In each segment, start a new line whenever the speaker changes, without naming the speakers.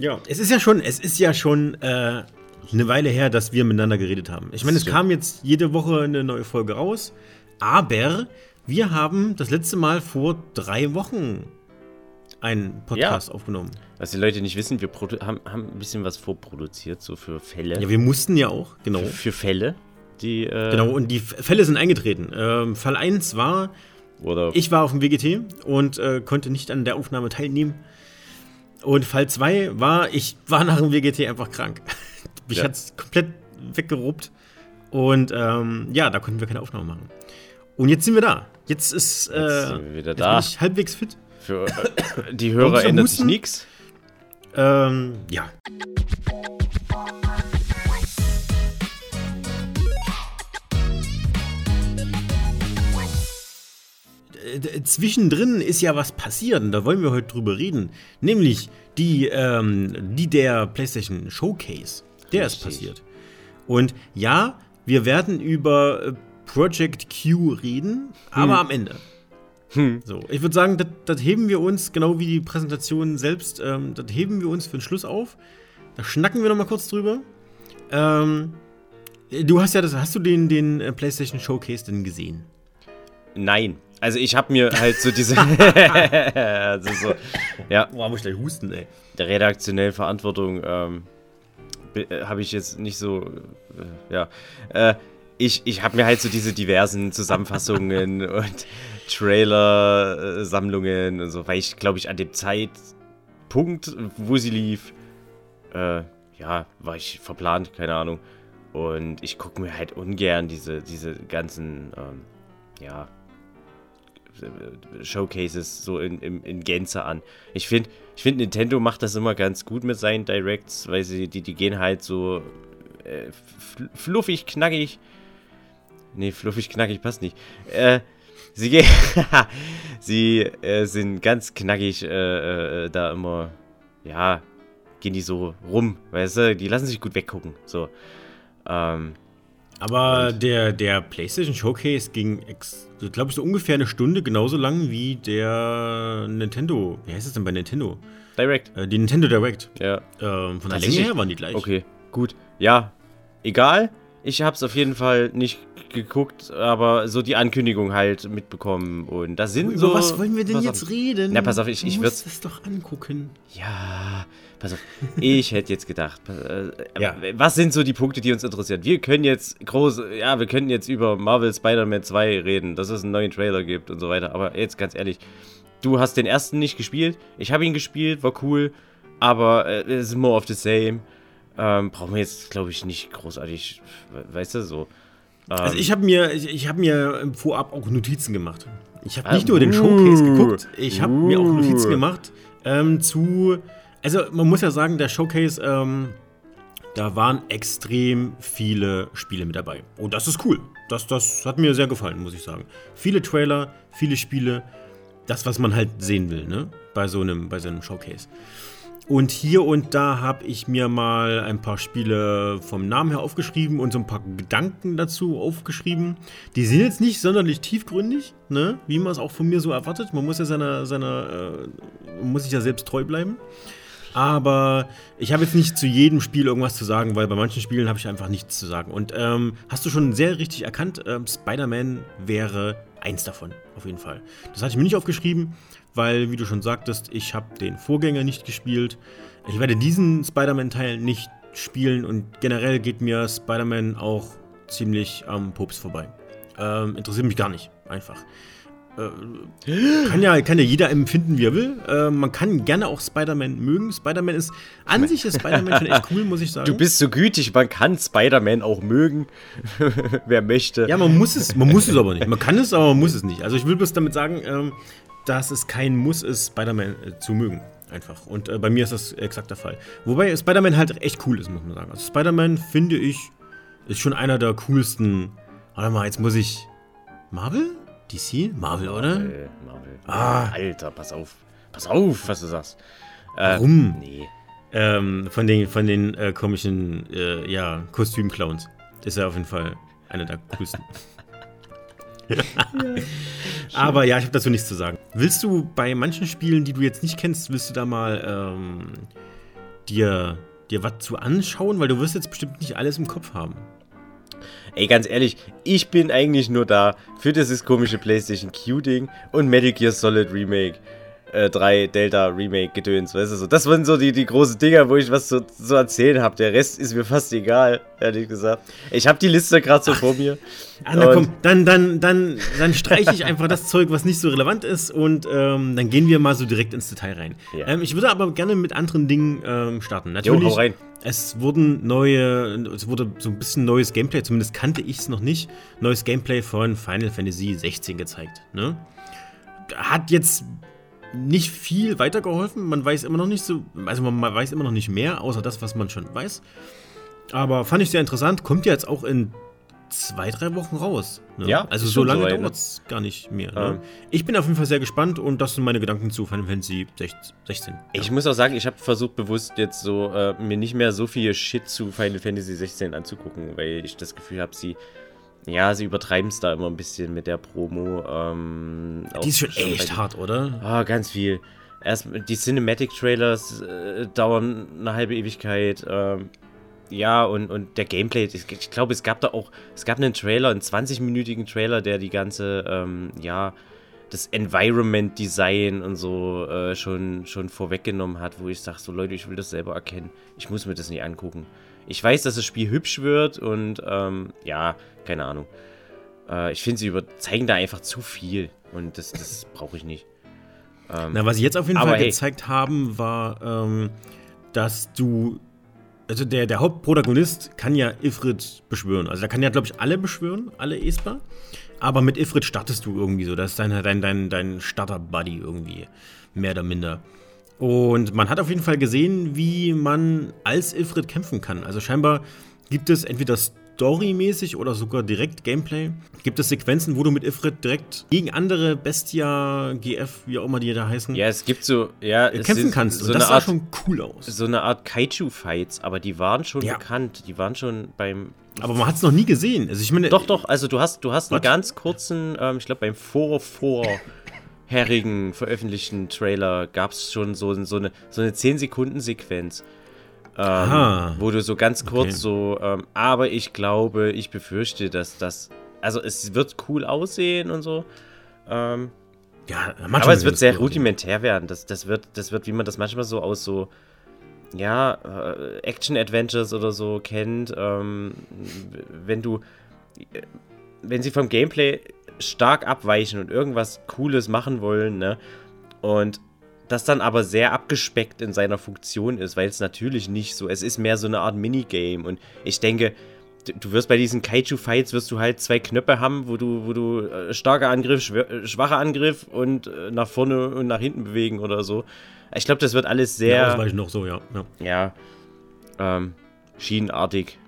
Ja, es ist ja schon, es ist ja schon äh, eine Weile her, dass wir miteinander geredet haben. Ich meine, es kam jetzt jede Woche eine neue Folge raus, aber wir haben das letzte Mal vor drei Wochen einen Podcast ja. aufgenommen.
Was die Leute nicht wissen, wir haben, haben ein bisschen was vorproduziert, so für Fälle.
Ja, wir mussten ja auch, genau. Für,
für Fälle, die.
Äh genau, und die Fälle sind eingetreten. Ähm, Fall 1 war, ich war auf dem WGT und äh, konnte nicht an der Aufnahme teilnehmen. Und Fall 2 war, ich war nach dem WGT einfach krank. Mich ja. hat es komplett weggeruppt. Und ähm, ja, da konnten wir keine Aufnahme machen. Und jetzt sind wir da. Jetzt ist äh, jetzt sind wir wieder da. bin ich halbwegs fit.
Für äh, die Hörer ändert sich nichts.
Ähm, ja. Zwischendrin ist ja was passiert und da wollen wir heute drüber reden. Nämlich die, ähm, die der PlayStation Showcase. Der Richtig. ist passiert. Und ja, wir werden über äh, Project Q reden, hm. aber am Ende. Hm. So, ich würde sagen, das heben wir uns, genau wie die Präsentation selbst, ähm, das heben wir uns für den Schluss auf. Da schnacken wir noch mal kurz drüber. Ähm, du hast ja das, hast du den, den äh, PlayStation Showcase denn gesehen?
Nein. Also ich habe mir halt so diese, also so, ja.
Boah, muss ich gleich husten, ey.
Der redaktionellen Verantwortung ähm, äh, habe ich jetzt nicht so, äh, ja. Äh, ich, ich habe mir halt so diese diversen Zusammenfassungen und Trailer-Sammlungen und so, weil ich, glaube ich, an dem Zeitpunkt, wo sie lief, äh, ja, war ich verplant, keine Ahnung. Und ich gucke mir halt ungern diese, diese ganzen, ähm, ja, Showcases so in, in, in Gänze an. Ich finde, ich find, Nintendo macht das immer ganz gut mit seinen Directs, weil sie, die, die gehen halt so äh, fluffig, knackig. Nee, fluffig, knackig passt nicht. Äh, Sie gehen. sie äh, sind ganz knackig äh, äh, da immer. Ja, gehen die so rum, weißt du? Die lassen sich gut weggucken. So. Ähm,
aber der, der PlayStation Showcase ging, glaube ich, so ungefähr eine Stunde genauso lang wie der Nintendo. Wie heißt es denn bei Nintendo?
Direct.
Äh, die Nintendo Direct.
Ja.
Ähm, von der Länge her waren die gleich.
Okay, gut. Ja, egal. Ich habe es auf jeden Fall nicht geguckt, aber so die Ankündigung halt mitbekommen. Und da sind Über so.
was wollen wir denn jetzt auf, reden?
Na, pass auf, ich, ich würde
es doch angucken.
Ja, pass auf. Ich hätte jetzt gedacht, äh, ja. was sind so die Punkte, die uns interessieren? Wir können jetzt groß, ja, wir können jetzt über Marvel Spider-Man 2 reden, dass es einen neuen Trailer gibt und so weiter. Aber jetzt ganz ehrlich, du hast den ersten nicht gespielt. Ich habe ihn gespielt, war cool, aber äh, es ist more of the same. Ähm, brauchen wir jetzt, glaube ich, nicht großartig, weißt du, so.
Ähm, also ich habe mir, ich, ich habe mir vorab auch Notizen gemacht. Ich habe nicht uh, nur den Showcase geguckt, ich habe uh, mir auch Notizen uh. gemacht ähm, zu. Also man muss ja sagen, der Showcase, ähm, da waren extrem viele Spiele mit dabei. Und das ist cool. Das, das hat mir sehr gefallen, muss ich sagen. Viele Trailer, viele Spiele. Das, was man halt sehen will, ne? Bei so einem, bei so einem Showcase. Und hier und da habe ich mir mal ein paar Spiele vom Namen her aufgeschrieben und so ein paar Gedanken dazu aufgeschrieben. Die sind jetzt nicht sonderlich tiefgründig, ne? wie man es auch von mir so erwartet. Man muss ja seiner, seiner äh, muss sich ja selbst treu bleiben. Aber ich habe jetzt nicht zu jedem Spiel irgendwas zu sagen, weil bei manchen Spielen habe ich einfach nichts zu sagen. Und ähm, hast du schon sehr richtig erkannt, äh, Spider-Man wäre eins davon, auf jeden Fall. Das hatte ich mir nicht aufgeschrieben weil, wie du schon sagtest, ich habe den Vorgänger nicht gespielt. Ich werde diesen Spider-Man-Teil nicht spielen und generell geht mir Spider-Man auch ziemlich am Pups vorbei. Ähm, interessiert mich gar nicht, einfach. Äh, kann, ja, kann ja jeder empfinden, wie er will. Äh, man kann gerne auch Spider-Man mögen. Spider-Man ist, an sich ist Spider-Man schon echt cool, muss ich sagen.
Du bist so gütig, man kann Spider-Man auch mögen, wer möchte.
Ja, man muss es, man muss es aber nicht. Man kann es, aber man muss es nicht. Also ich will bloß damit sagen, ähm, dass es kein Muss ist, Spider-Man äh, zu mögen. Einfach. Und äh, bei mir ist das exakt der Fall. Wobei Spider-Man halt echt cool ist, muss man sagen. Also Spider-Man, finde ich, ist schon einer der coolsten. Warte mal, jetzt muss ich. Marvel? DC? Marvel, oder? Marvel,
Marvel. Ah. Alter, pass auf. Pass auf, was du sagst.
Äh, Warum? Nee. Ähm, von den, von den äh, komischen, äh, ja, Kostümclowns. Ist er auf jeden Fall einer der coolsten. Aber ja, ich habe dazu nichts zu sagen. Willst du bei manchen Spielen, die du jetzt nicht kennst, willst du da mal ähm, dir, dir was zu anschauen? Weil du wirst jetzt bestimmt nicht alles im Kopf haben.
Ey, ganz ehrlich, ich bin eigentlich nur da für dieses komische PlayStation Q-Ding und Metal Gear Solid Remake äh, 3 Delta Remake gedöns, weißt du so. Das waren so die, die großen Dinger, wo ich was zu, zu erzählen habe. Der Rest ist mir fast egal, ehrlich gesagt. Ich habe die Liste gerade so Ach, vor mir.
Ah, na komm, dann, dann, dann, dann streiche ich einfach das Zeug, was nicht so relevant ist und ähm, dann gehen wir mal so direkt ins Detail rein. Ja. Ähm, ich würde aber gerne mit anderen Dingen ähm, starten.
Natürlich, jo, hau rein.
Es wurden neue, es wurde so ein bisschen neues Gameplay, zumindest kannte ich es noch nicht, neues Gameplay von Final Fantasy 16 gezeigt. Ne? Hat jetzt nicht viel weitergeholfen. Man weiß immer noch nicht so, also man weiß immer noch nicht mehr, außer das, was man schon weiß. Aber fand ich sehr interessant. Kommt ja jetzt auch in zwei, drei Wochen raus. Ne?
Ja.
Also so lange ne? dauert es gar nicht mehr. Ne? Ähm. Ich bin auf jeden Fall sehr gespannt und das sind meine Gedanken zu Final Fantasy 16. Ja.
Ich muss auch sagen, ich habe versucht bewusst jetzt so äh, mir nicht mehr so viel Shit zu Final Fantasy 16 anzugucken, weil ich das Gefühl habe, sie ja, sie übertreiben es da immer ein bisschen mit der Promo. Ähm,
die ist schon echt hart, oder?
Ah, oh, ganz viel. Erst die Cinematic-Trailers äh, dauern eine halbe Ewigkeit. Ähm, ja, und, und der Gameplay, ich, glaube, es gab da auch, es gab einen Trailer, einen 20-minütigen Trailer, der die ganze, ähm, ja, das Environment Design und so äh, schon, schon vorweggenommen hat, wo ich sage, so Leute, ich will das selber erkennen. Ich muss mir das nicht angucken. Ich weiß, dass das Spiel hübsch wird und ähm, ja, keine Ahnung. Äh, ich finde, sie zeigen da einfach zu viel und das, das brauche ich nicht.
Ähm, Na, was sie jetzt auf jeden Fall hey. gezeigt haben, war, ähm, dass du also der, der Hauptprotagonist kann ja Ifrit beschwören. Also der kann ja, glaube ich, alle beschwören, alle Esper. Aber mit Ifrit startest du irgendwie so. Das ist dein, dein, dein, dein Starter-Buddy irgendwie. Mehr oder minder. Und man hat auf jeden Fall gesehen, wie man als Ifrit kämpfen kann. Also scheinbar gibt es entweder storymäßig oder sogar direkt Gameplay. Gibt es Sequenzen, wo du mit Ifrit direkt gegen andere Bestia, GF, wie auch immer die da heißen,
ja, es gibt so, ja,
kämpfen kannst.
So Und das sah Art, schon cool aus. So eine Art Kaiju-Fights, aber die waren schon ja. bekannt. Die waren schon beim
aber man hat es noch nie gesehen.
Also ich meine, doch, doch. Also du hast, du hast einen ganz kurzen, ähm, ich glaube beim vor vor herrigen veröffentlichten Trailer gab es schon so, so eine, so eine 10-Sekunden-Sequenz. Ähm, wo du so ganz kurz okay. so, ähm, aber ich glaube, ich befürchte, dass das, also es wird cool aussehen und so. Ähm, ja, aber es wird sehr rudimentär werden. Das, das, wird, das wird, wie man das manchmal so aus so, ja, äh, Action-Adventures oder so kennt. Ähm, wenn du, wenn sie vom Gameplay stark abweichen und irgendwas Cooles machen wollen, ne? Und das dann aber sehr abgespeckt in seiner Funktion ist, weil es natürlich nicht so, es ist mehr so eine Art Minigame und ich denke, du wirst bei diesen Kaiju-Fights wirst du halt zwei Knöpfe haben, wo du, wo du äh, starker Angriff, äh, schwacher Angriff und äh, nach vorne und nach hinten bewegen oder so. Ich glaube, das wird alles sehr. Ja,
das noch so, ja.
Ja, ja ähm, schienenartig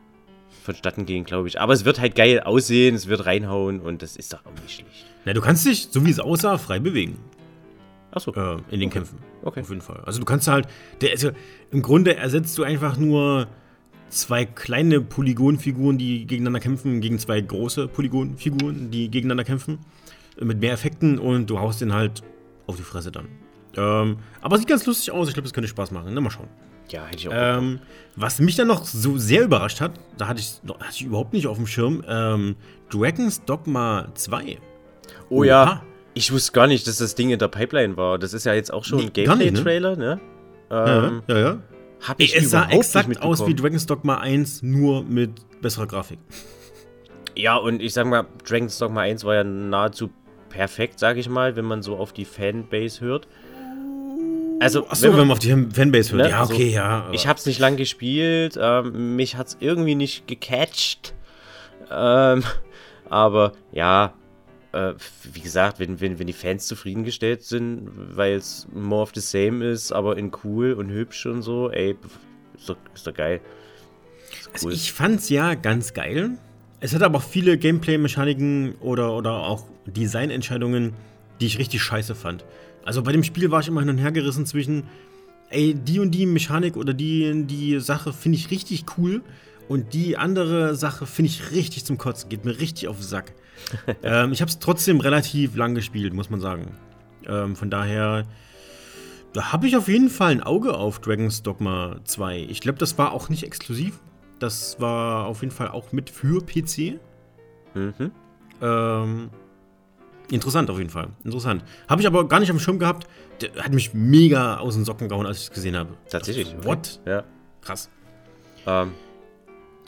vonstatten gehen, glaube ich. Aber es wird halt geil aussehen, es wird reinhauen und das ist doch auch nicht schlecht.
Na, du kannst dich, so wie es aussah, frei bewegen.
Achso.
Äh, in den okay. Kämpfen. Okay. Auf jeden Fall. Also du kannst halt, der, also im Grunde ersetzt du einfach nur zwei kleine Polygonfiguren, die gegeneinander kämpfen, gegen zwei große Polygonfiguren, die gegeneinander kämpfen. Mit mehr Effekten und du haust den halt auf die Fresse dann. Ähm, aber sieht ganz lustig aus. Ich glaube, das könnte Spaß machen. Ne? Mal schauen.
Ja, hätte ich auch.
Ähm, was mich dann noch so sehr überrascht hat, da hatte ich, hatte ich überhaupt nicht auf dem Schirm, ähm, Dragon's Dogma 2.
Oh Oha. ja. Ich wusste gar nicht, dass das Ding in der Pipeline war. Das ist ja jetzt auch schon nee, ein Gameplay-Trailer, ne?
Ähm, ja, ja. ja. Hab ich es sah exakt aus wie Dragon's Dogma 1, nur mit besserer Grafik.
Ja, und ich sag mal, Dragon's Dogma 1 war ja nahezu perfekt, sag ich mal, wenn man so auf die Fanbase hört.
Also, Achso, wenn, wenn, man auf die Fanbase hört. Ne, ja, okay,
so,
ja.
Ich hab's nicht lang gespielt, ähm, mich hat's irgendwie nicht gecatcht. Ähm, aber ja, äh, wie gesagt, wenn, wenn, wenn die Fans zufriedengestellt sind, weil es more of the same ist, aber in cool und hübsch und so, ey, ist doch, ist doch geil.
Ist also cool. Also ich fand's ja ganz geil. Es hat aber auch viele Gameplay-Mechaniken oder, oder auch Designentscheidungen, die ich richtig scheiße fand. Also bei dem Spiel war ich immer hin und her gerissen zwischen, ey, die und die Mechanik oder die, die Sache finde ich richtig cool und die andere Sache finde ich richtig zum Kotzen, geht mir richtig auf den Sack. ähm, ich habe es trotzdem relativ lang gespielt, muss man sagen. Ähm, von daher, Da habe ich auf jeden Fall ein Auge auf Dragon's Dogma 2. Ich glaube, das war auch nicht exklusiv. Das war auf jeden Fall auch mit für PC. Mhm. Ähm, interessant auf jeden Fall. Interessant. Habe ich aber gar nicht am Schirm gehabt. Der hat mich mega aus den Socken gehauen, als ich es gesehen habe.
Tatsächlich.
Also, what?
Ja. Krass. Ähm,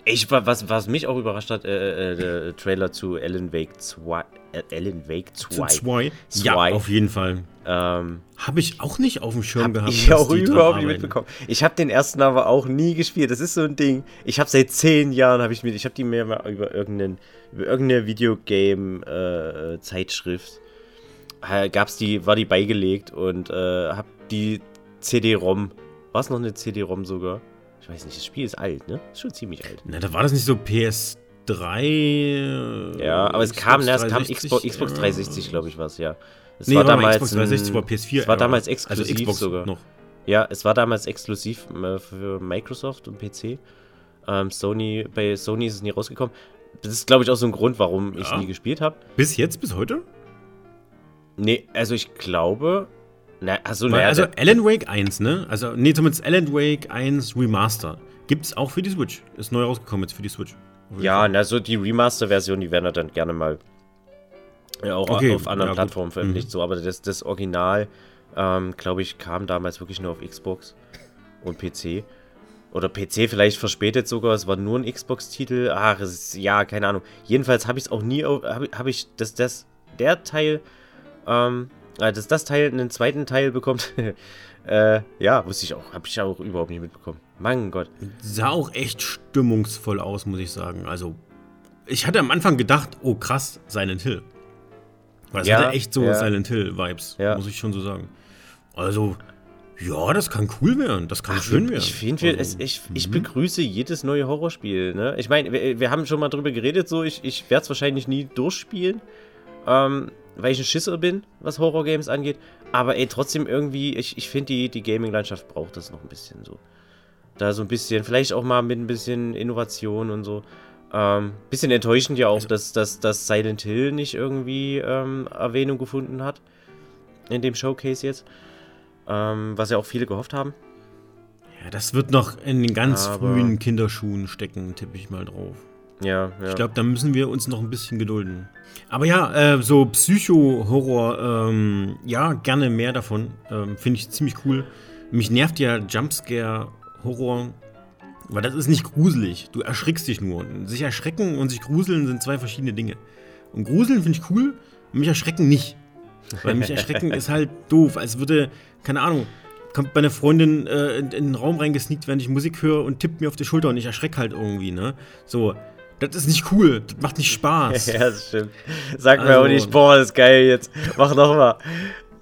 ich, was, was mich auch überrascht hat, äh, äh, der Trailer zu Alan Wake 2. Alan Wake 2.
2? Ja, auf jeden Fall. Ähm, habe ich auch nicht auf dem Schirm
hab
gehabt.
Ich auch überhaupt nicht mitbekommen. Ich habe den ersten aber auch nie gespielt. Das ist so ein Ding. Ich habe seit zehn Jahren habe ich mir, ich habe die mir mal über irgendeinen, über irgendeine Videogame-Zeitschrift äh, gab's die, war die beigelegt und äh, habe die CD-ROM. War es noch eine CD-ROM sogar? Ich weiß nicht, das Spiel ist alt, ne? Ist schon ziemlich alt.
Na, da war das nicht so PS3.
Ja, aber es Xbox kam, es kam Xbox, Xbox 360, glaube ich, was, ja. Es
nee, war damals. Xbox 360 war PS4.
Es war damals exklusiv
also Xbox
sogar.
Noch.
Ja, es war damals exklusiv äh, für Microsoft und PC. Ähm, Sony, bei Sony ist es nie rausgekommen. Das ist, glaube ich, auch so ein Grund, warum ich ja. nie gespielt habe.
Bis jetzt, bis heute?
Nee, also ich glaube,
na, also, Weil, also Alan Wake 1, ne? Also, nee, zumindest Alan Wake 1 Remaster. Gibt's auch für die Switch. Ist neu rausgekommen jetzt für die Switch.
Ja, also die Remaster-Version, die werden dann gerne mal ja, auch okay, auf anderen ja, Plattformen veröffentlicht. Mhm. So, aber das, das Original, ähm, glaube ich, kam damals wirklich nur auf Xbox und PC. Oder PC vielleicht verspätet sogar, es war nur ein Xbox-Titel. Ach, ist, ja, keine Ahnung. Jedenfalls habe ich es auch nie, habe hab ich, das, das, der Teil ähm, äh, dass das Teil einen zweiten Teil bekommt, äh, ja, wusste ich auch, habe ich auch überhaupt nicht mitbekommen. Mein Gott.
Sah auch echt stimmungsvoll aus, muss ich sagen. Also, ich hatte am Anfang gedacht, oh krass, Silent Hill. Weil es ja, hatte echt so ja. Silent Hill-Vibes, ja. muss ich schon so sagen. Also, ja, das kann cool werden, das kann Ach, schön werden.
Ich finde,
also,
ich, ich mhm. begrüße jedes neue Horrorspiel. Ne? Ich meine, wir, wir, haben schon mal drüber geredet, so ich, ich werde es wahrscheinlich nie durchspielen. Ähm, weil ich ein Schisser bin, was Horror-Games angeht. Aber ey, trotzdem irgendwie, ich, ich finde, die, die Gaming-Landschaft braucht das noch ein bisschen so. Da so ein bisschen, vielleicht auch mal mit ein bisschen Innovation und so. Ähm, bisschen enttäuschend ja auch, also, dass, dass, dass Silent Hill nicht irgendwie ähm, Erwähnung gefunden hat. In dem Showcase jetzt. Ähm, was ja auch viele gehofft haben.
Ja, das wird noch in den ganz Aber frühen Kinderschuhen stecken, tippe ich mal drauf.
Ja, ja.
Ich glaube, da müssen wir uns noch ein bisschen gedulden. Aber ja, äh, so Psycho-Horror, ähm, ja, gerne mehr davon. Ähm, Finde ich ziemlich cool. Mich nervt ja Jumpscare-Horror, weil das ist nicht gruselig. Du erschrickst dich nur. Sich erschrecken und sich gruseln sind zwei verschiedene Dinge. Und gruseln finde ich cool, mich erschrecken nicht. Weil mich erschrecken ist halt doof. Als würde, keine Ahnung, kommt meine Freundin äh, in, in, den Raum reingesneakt, während ich Musik höre und tippt mir auf die Schulter und ich erschrecke halt irgendwie, ne? So, das ist nicht cool. Das macht nicht Spaß.
ja, das stimmt. Sag also, mir auch nicht, boah, das ist geil jetzt. Mach noch mal.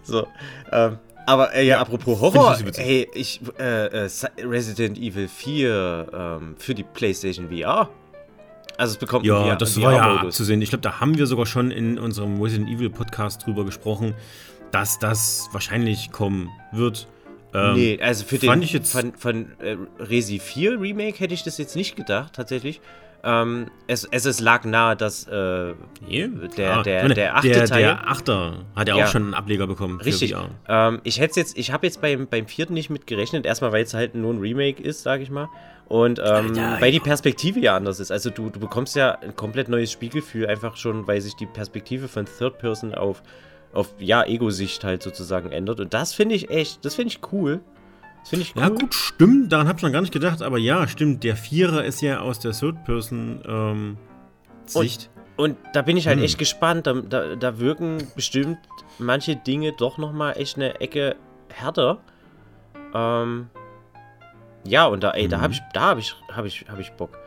So. Ähm, aber äh, ja, apropos Horror, ich hey, ich, äh, äh, Resident Evil 4 ähm, für die PlayStation VR. Also es bekommt
Ja, VR, das war ja abzusehen. Ich glaube, da haben wir sogar schon in unserem Resident Evil Podcast drüber gesprochen, dass das wahrscheinlich kommen wird.
Ähm, nee, also für den ich jetzt von, von äh, Resi 4 Remake hätte ich das jetzt nicht gedacht, tatsächlich. Ähm, es, es, es lag nahe, dass äh,
yeah.
der, ah, der, der achte
der,
Teil.
Der Achter hat ja, ja. auch schon einen Ableger bekommen.
Richtig. Ähm, ich hätte jetzt, ich habe jetzt beim, beim vierten nicht mit gerechnet. Erstmal, weil es halt nur ein Remake ist, sage ich mal. Und ähm, ja, weil die Perspektive ja anders ist. Also du, du bekommst ja ein komplett neues Spielgefühl, einfach schon, weil sich die Perspektive von Third Person auf, auf ja, Ego-Sicht halt sozusagen ändert. Und das finde ich echt, das finde ich cool.
Das finde ich cool. Ja, gut, stimmt. Daran habe ich noch gar nicht gedacht. Aber ja, stimmt. Der Vierer ist ja aus der Third-Person-Sicht.
Ähm, und, und, da bin ich halt hm. echt gespannt. Da, da, da, wirken bestimmt manche Dinge doch nochmal echt eine Ecke härter. Ähm, ja, und da, ey, mhm. da habe ich, da habe ich, habe ich, habe ich Bock.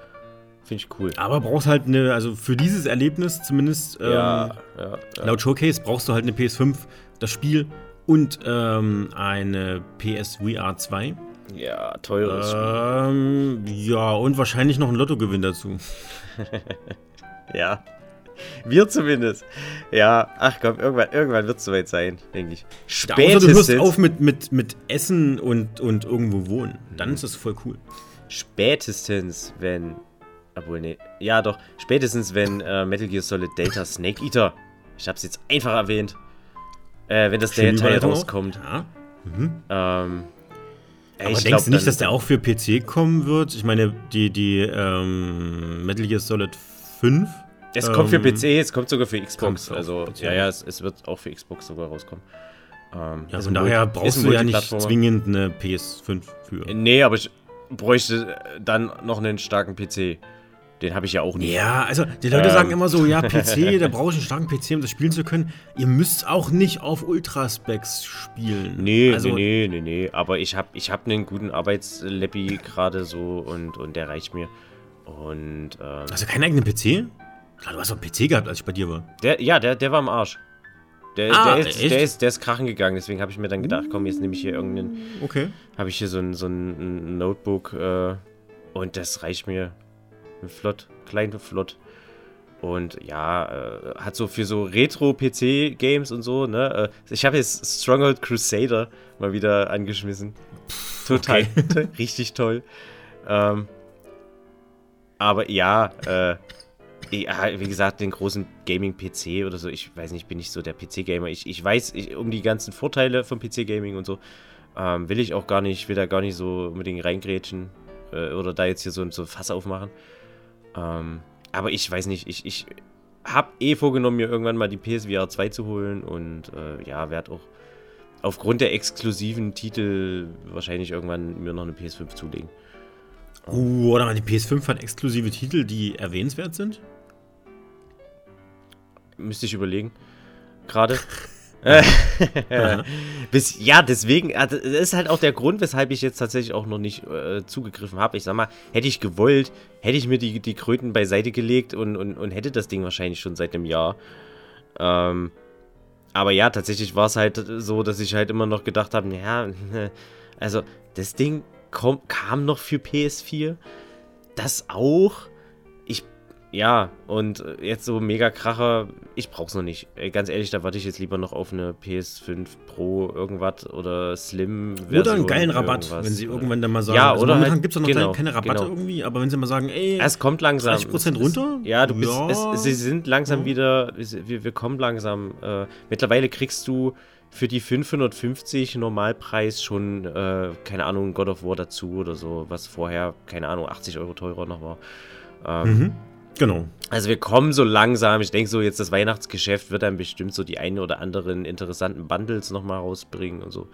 Finde ich cool.
Aber brauchst halt eine, also für dieses Erlebnis zumindest, ähm, ja, ja, ja. laut Showcase brauchst du halt eine PS5, das Spiel und ähm, eine PSVR 2.
Ja, teures
ähm, Ja, und wahrscheinlich noch ein Lottogewinn dazu.
ja. Wir zumindest. Ja, ach komm, irgendwann, irgendwann wird es soweit sein, denke ich.
Spätestens. Ja, du hörst auf mit, mit, mit Essen und, und irgendwo wohnen. Dann ist das voll cool.
Spätestens, wenn. Obwohl, nee. Ja, doch. Spätestens, wenn äh, Metal Gear Solid Delta Snake Eater. Ich hab's jetzt einfach erwähnt. Äh, wenn das der Teil rauskommt. Ja.
Mhm. Ähm, aber denkst du nicht, dass der auch für PC kommen wird? Ich meine, die, die ähm, Metal Gear Solid 5.
Es kommt für ähm, PC, es kommt sogar für Xbox. Also, ja, ja, es, es, wird auch für Xbox sogar rauskommen.
Ähm, ja, von daher brauchst du ja nicht zwingend eine PS5 für.
Nee, aber ich bräuchte dann noch einen starken PC. Den habe ich ja auch nicht.
Ja, also die Leute ähm. sagen immer so, ja, PC, da brauche ich einen starken PC, um das spielen zu können. Ihr müsst auch nicht auf Ultraspecs spielen.
Nee, also, nee, nee, nee, nee. Aber ich habe ich hab einen guten Arbeitslabby gerade so und, und der reicht mir. Und,
ähm, Hast du keinen eigenen PC? Klar, du hast doch einen PC gehabt, als ich bei dir war.
Der, ja, der, der war im Arsch. Der, ah, der, ist, der, ist, der ist krachen gegangen, deswegen habe ich mir dann gedacht, komm, jetzt nehme ich hier irgendeinen.
Okay.
Habe ich hier so ein, so ein Notebook äh, und das reicht mir flott, klein und flott. Und ja, äh, hat so für so Retro-PC-Games und so, ne? Äh, ich habe jetzt Stronghold Crusader mal wieder angeschmissen. Total, okay. richtig toll. Ähm, aber ja, äh, ja, wie gesagt, den großen Gaming-PC oder so, ich weiß nicht, bin ich so der PC-Gamer. Ich, ich weiß ich, um die ganzen Vorteile vom PC-Gaming und so. Ähm, will ich auch gar nicht, will da gar nicht so unbedingt reingrätschen äh, oder da jetzt hier so, so ein Fass aufmachen. Ähm, aber ich weiß nicht, ich, ich habe eh vorgenommen, mir irgendwann mal die PSVR 2 zu holen und äh, ja, werde auch aufgrund der exklusiven Titel wahrscheinlich irgendwann mir noch eine PS5 zulegen.
Uh, oder die PS5 hat exklusive Titel, die erwähnenswert sind?
Müsste ich überlegen. Gerade. Bis, ja, deswegen, das ist halt auch der Grund, weshalb ich jetzt tatsächlich auch noch nicht äh, zugegriffen habe. Ich sag mal, hätte ich gewollt, hätte ich mir die, die Kröten beiseite gelegt und, und, und hätte das Ding wahrscheinlich schon seit einem Jahr. Ähm, aber ja, tatsächlich war es halt so, dass ich halt immer noch gedacht habe, naja, also das Ding komm, kam noch für PS4. Das auch. Ja, und äh, jetzt so mega Kracher, ich brauch's noch nicht. Ganz ehrlich, da warte ich jetzt lieber noch auf eine PS5 Pro irgendwas oder Slim.
Oder einen geilen Rabatt, wenn sie irgendwann dann mal sagen.
Ja, also oder
momentan halt, gibt's noch genau, keine Rabatte genau. irgendwie, aber wenn sie mal sagen, ey,
es kommt langsam.
30% runter?
ja, du bist, ja. Es, sie sind langsam ja. wieder, wir, wir kommen langsam. Äh, mittlerweile kriegst du für die 550 Normalpreis schon, äh, keine Ahnung, God of War dazu oder so, was vorher, keine Ahnung, 80 Euro teurer noch war. Ähm, mhm.
Genau.
Also wir kommen so langsam. Ich denke so, jetzt das Weihnachtsgeschäft wird dann bestimmt so die einen oder anderen interessanten Bundles nochmal rausbringen und so.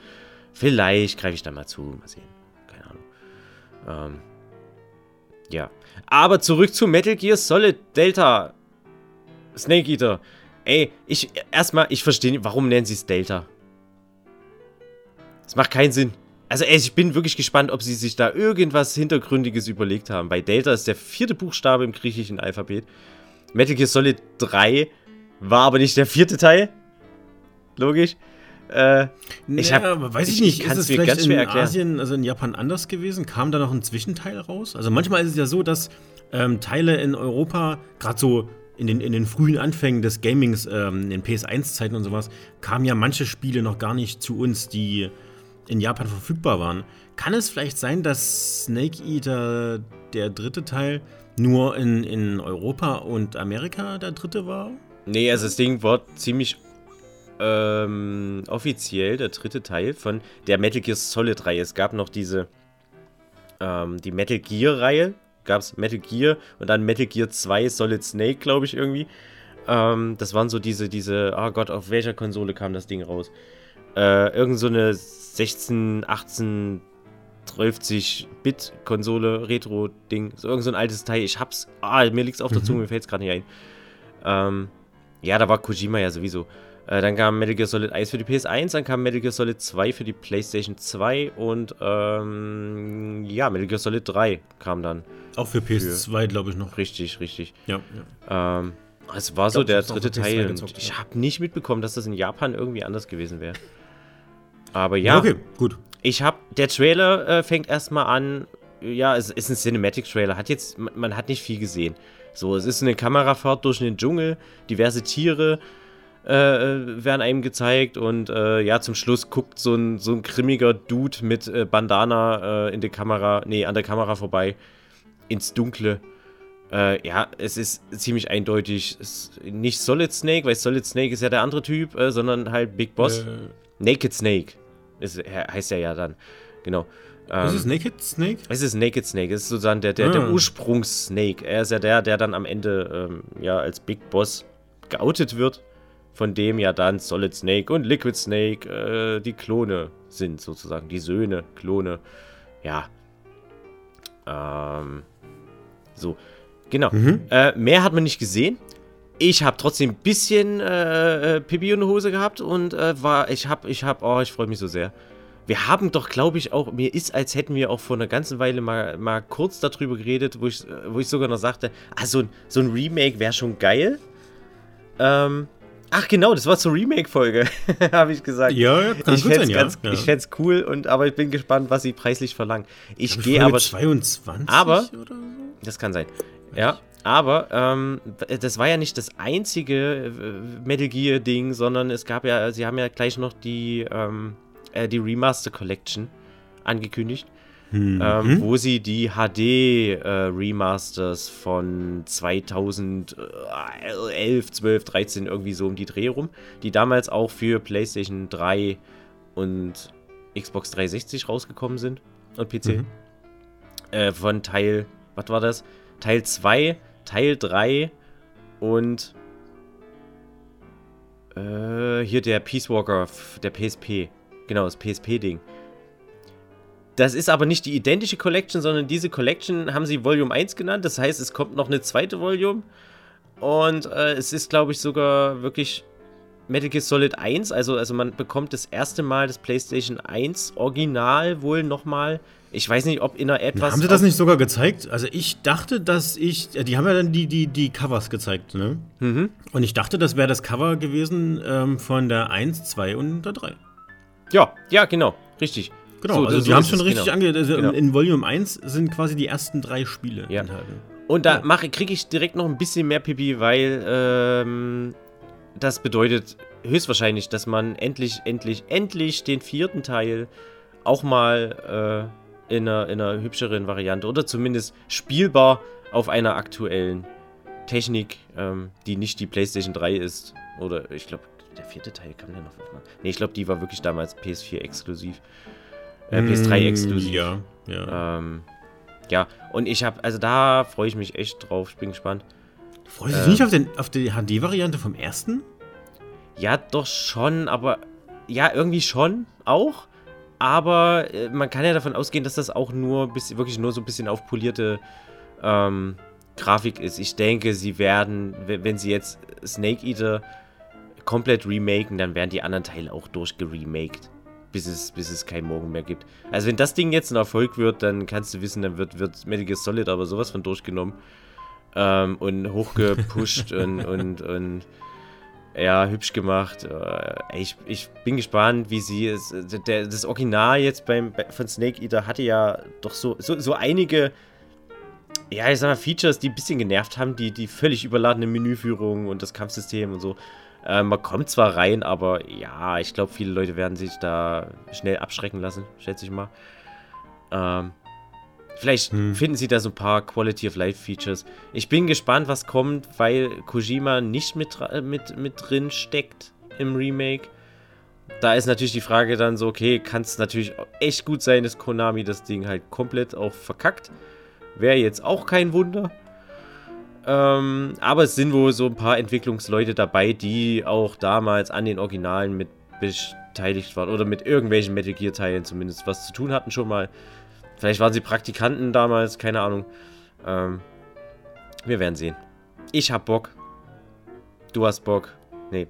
Vielleicht greife ich da mal zu. Mal sehen. Keine Ahnung. Ähm, ja. Aber zurück zu Metal Gear Solid Delta. Snake Eater. Ey, ich erstmal, ich verstehe nicht, warum nennen sie es Delta? Es macht keinen Sinn. Also ey, ich bin wirklich gespannt, ob sie sich da irgendwas Hintergründiges überlegt haben. Bei Delta ist der vierte Buchstabe im griechischen Alphabet. Metal Gear Solid 3 war aber nicht der vierte Teil. Logisch. Äh,
ich hab, weiß ich, ich nicht, ist es vielleicht ganz in erklären. Asien, also in Japan anders gewesen? Kam da noch ein Zwischenteil raus? Also manchmal ist es ja so, dass ähm, Teile in Europa, gerade so in den, in den frühen Anfängen des Gamings, ähm, in den PS1-Zeiten und sowas, kamen ja manche Spiele noch gar nicht zu uns, die in Japan verfügbar waren. Kann es vielleicht sein, dass Snake Eater der dritte Teil nur in, in Europa und Amerika der dritte war?
Nee, also das Ding war ziemlich ähm, offiziell der dritte Teil von der Metal Gear Solid Reihe. Es gab noch diese, ähm, die Metal Gear Reihe. Gab es Metal Gear und dann Metal Gear 2 Solid Snake, glaube ich, irgendwie. Ähm, das waren so diese, diese, oh Gott, auf welcher Konsole kam das Ding raus? Äh, irgend so eine 16, 18, 30 Bit Konsole, Retro-Ding. So irgend so ein altes Teil. Ich hab's. Ah, mir liegt's auf der Zunge, mhm. mir fällt's gerade nicht ein. Ähm, ja, da war Kojima ja sowieso. Äh, dann kam Metal Gear Solid 1 für die PS1, dann kam Metal Gear Solid 2 für die PlayStation 2 und ähm, ja, Metal Gear Solid 3 kam dann.
Auch für PS2, glaube ich, noch.
Richtig, richtig.
Ja.
ja. Ähm, es war so der dritte Teil. Gezockt, ich habe nicht mitbekommen, dass das in Japan irgendwie anders gewesen wäre. Aber ja.
Okay, gut.
Ich habe, der Trailer äh, fängt erstmal an, ja, es ist ein Cinematic-Trailer, hat jetzt, man hat nicht viel gesehen. So, es ist eine Kamerafahrt durch den Dschungel, diverse Tiere äh, werden einem gezeigt und äh, ja, zum Schluss guckt so ein, so ein grimmiger Dude mit äh, Bandana äh, in der Kamera, nee, an der Kamera vorbei, ins Dunkle. Äh, ja, es ist ziemlich eindeutig. nicht Solid Snake, weil Solid Snake ist ja der andere Typ, äh, sondern halt Big Boss. Naked Snake Ist, heißt er ja dann. Genau.
Ähm, ist es Naked Snake?
Es ist Naked Snake. Es ist sozusagen der, der, ah. der Ursprungs-Snake. Er ist ja der, der dann am Ende ähm, ja als Big Boss geoutet wird. Von dem ja dann Solid Snake und Liquid Snake äh, die Klone sind, sozusagen. Die Söhne, Klone. Ja. Ähm, so. Genau. Mhm. Äh, mehr hat man nicht gesehen. Ich habe trotzdem ein bisschen äh, äh, Pipi der Hose gehabt und äh, war, ich habe, ich habe, oh, ich freue mich so sehr. Wir haben doch, glaube ich, auch, mir ist, als hätten wir auch vor einer ganzen Weile mal, mal kurz darüber geredet, wo ich, wo ich sogar noch sagte, ah, so, so ein Remake wäre schon geil. Ähm, ach genau, das war zur Remake-Folge, habe ich gesagt.
Ja, ja
kann ich fände es ganz, ja. Ich fände cool, und, aber ich bin gespannt, was sie preislich verlangen. Ich gehe aber...
22
aber, oder so? Das kann sein. Ja, aber ähm, das war ja nicht das einzige äh, Metal Gear Ding, sondern es gab ja, sie haben ja gleich noch die ähm, äh, die Remaster Collection angekündigt, mhm. ähm, wo sie die HD äh, Remasters von 2011, 12, 13 irgendwie so um die Dreh rum, die damals auch für PlayStation 3 und Xbox 360 rausgekommen sind und PC. Mhm. Äh, von Teil, was war das? Teil 2, Teil 3 und äh, hier der Peace Walker, der PSP. Genau, das PSP-Ding. Das ist aber nicht die identische Collection, sondern diese Collection haben sie Volume 1 genannt. Das heißt, es kommt noch eine zweite Volume. Und äh, es ist, glaube ich, sogar wirklich Metal Gear Solid 1. Also, also man bekommt das erste Mal das PlayStation 1 Original wohl nochmal. Ich weiß nicht, ob in einer etwas.
Haben sie das nicht sogar gezeigt? Also ich dachte, dass ich. Die haben ja dann die, die, die Covers gezeigt, ne? Mhm. Und ich dachte, das wäre das Cover gewesen ähm, von der 1, 2 und der 3.
Ja, ja, genau, richtig.
Genau, so, also so die haben es schon richtig genau. ange... Also genau. In Volume 1 sind quasi die ersten drei Spiele
ja. enthalten. Und da ja. kriege ich direkt noch ein bisschen mehr Pipi, weil ähm, das bedeutet höchstwahrscheinlich, dass man endlich, endlich, endlich den vierten Teil auch mal äh, in, einer, in einer hübscheren Variante oder zumindest spielbar auf einer aktuellen Technik, ähm, die nicht die PlayStation 3 ist. Oder ich glaube, der vierte Teil kam der noch. Ne, ich glaube, die war wirklich damals PS4 exklusiv. Äh, PS3 mm, exklusiv.
Ja, ja.
Ähm, ja, und ich habe, also da freue ich mich echt drauf. Ich bin gespannt.
Freust du dich äh, nicht auf, den, auf die HD-Variante vom ersten?
Ja, doch schon, aber ja, irgendwie schon auch. Aber äh, man kann ja davon ausgehen, dass das auch nur bis, wirklich nur so ein bisschen aufpolierte ähm, Grafik ist. Ich denke, sie werden, wenn sie jetzt Snake Eater komplett remaken, dann werden die anderen Teile auch durchgeremaked. Bis es, bis es kein Morgen mehr gibt. Also wenn das Ding jetzt ein Erfolg wird, dann kannst du wissen, dann wird, wird Metal Gear Solid aber sowas von durchgenommen. Ähm, und hochgepusht und, und, und ja, hübsch gemacht. Äh, ich, ich bin gespannt, wie sie es. Der, das Original jetzt beim, von Snake Eater hatte ja doch so, so, so einige, ja, ich sag mal, Features, die ein bisschen genervt haben, die, die völlig überladene Menüführung und das Kampfsystem und so. Äh, man kommt zwar rein, aber ja, ich glaube, viele Leute werden sich da schnell abschrecken lassen, schätze ich mal. Ähm, vielleicht hm. finden sie da so ein paar Quality of Life Features. Ich bin gespannt, was kommt, weil Kojima nicht mit, mit, mit drin steckt im Remake. Da ist natürlich die Frage dann so, okay, kann es natürlich echt gut sein, dass Konami das Ding halt komplett auch verkackt. Wäre jetzt auch kein Wunder. Ähm, aber es sind wohl so ein paar Entwicklungsleute dabei, die auch damals an den Originalen mit beteiligt waren oder mit irgendwelchen Metal Gear Teilen zumindest was zu tun hatten schon mal. Vielleicht waren sie Praktikanten damals, keine Ahnung. Ähm, wir werden sehen. Ich hab Bock. Du hast Bock. Nee.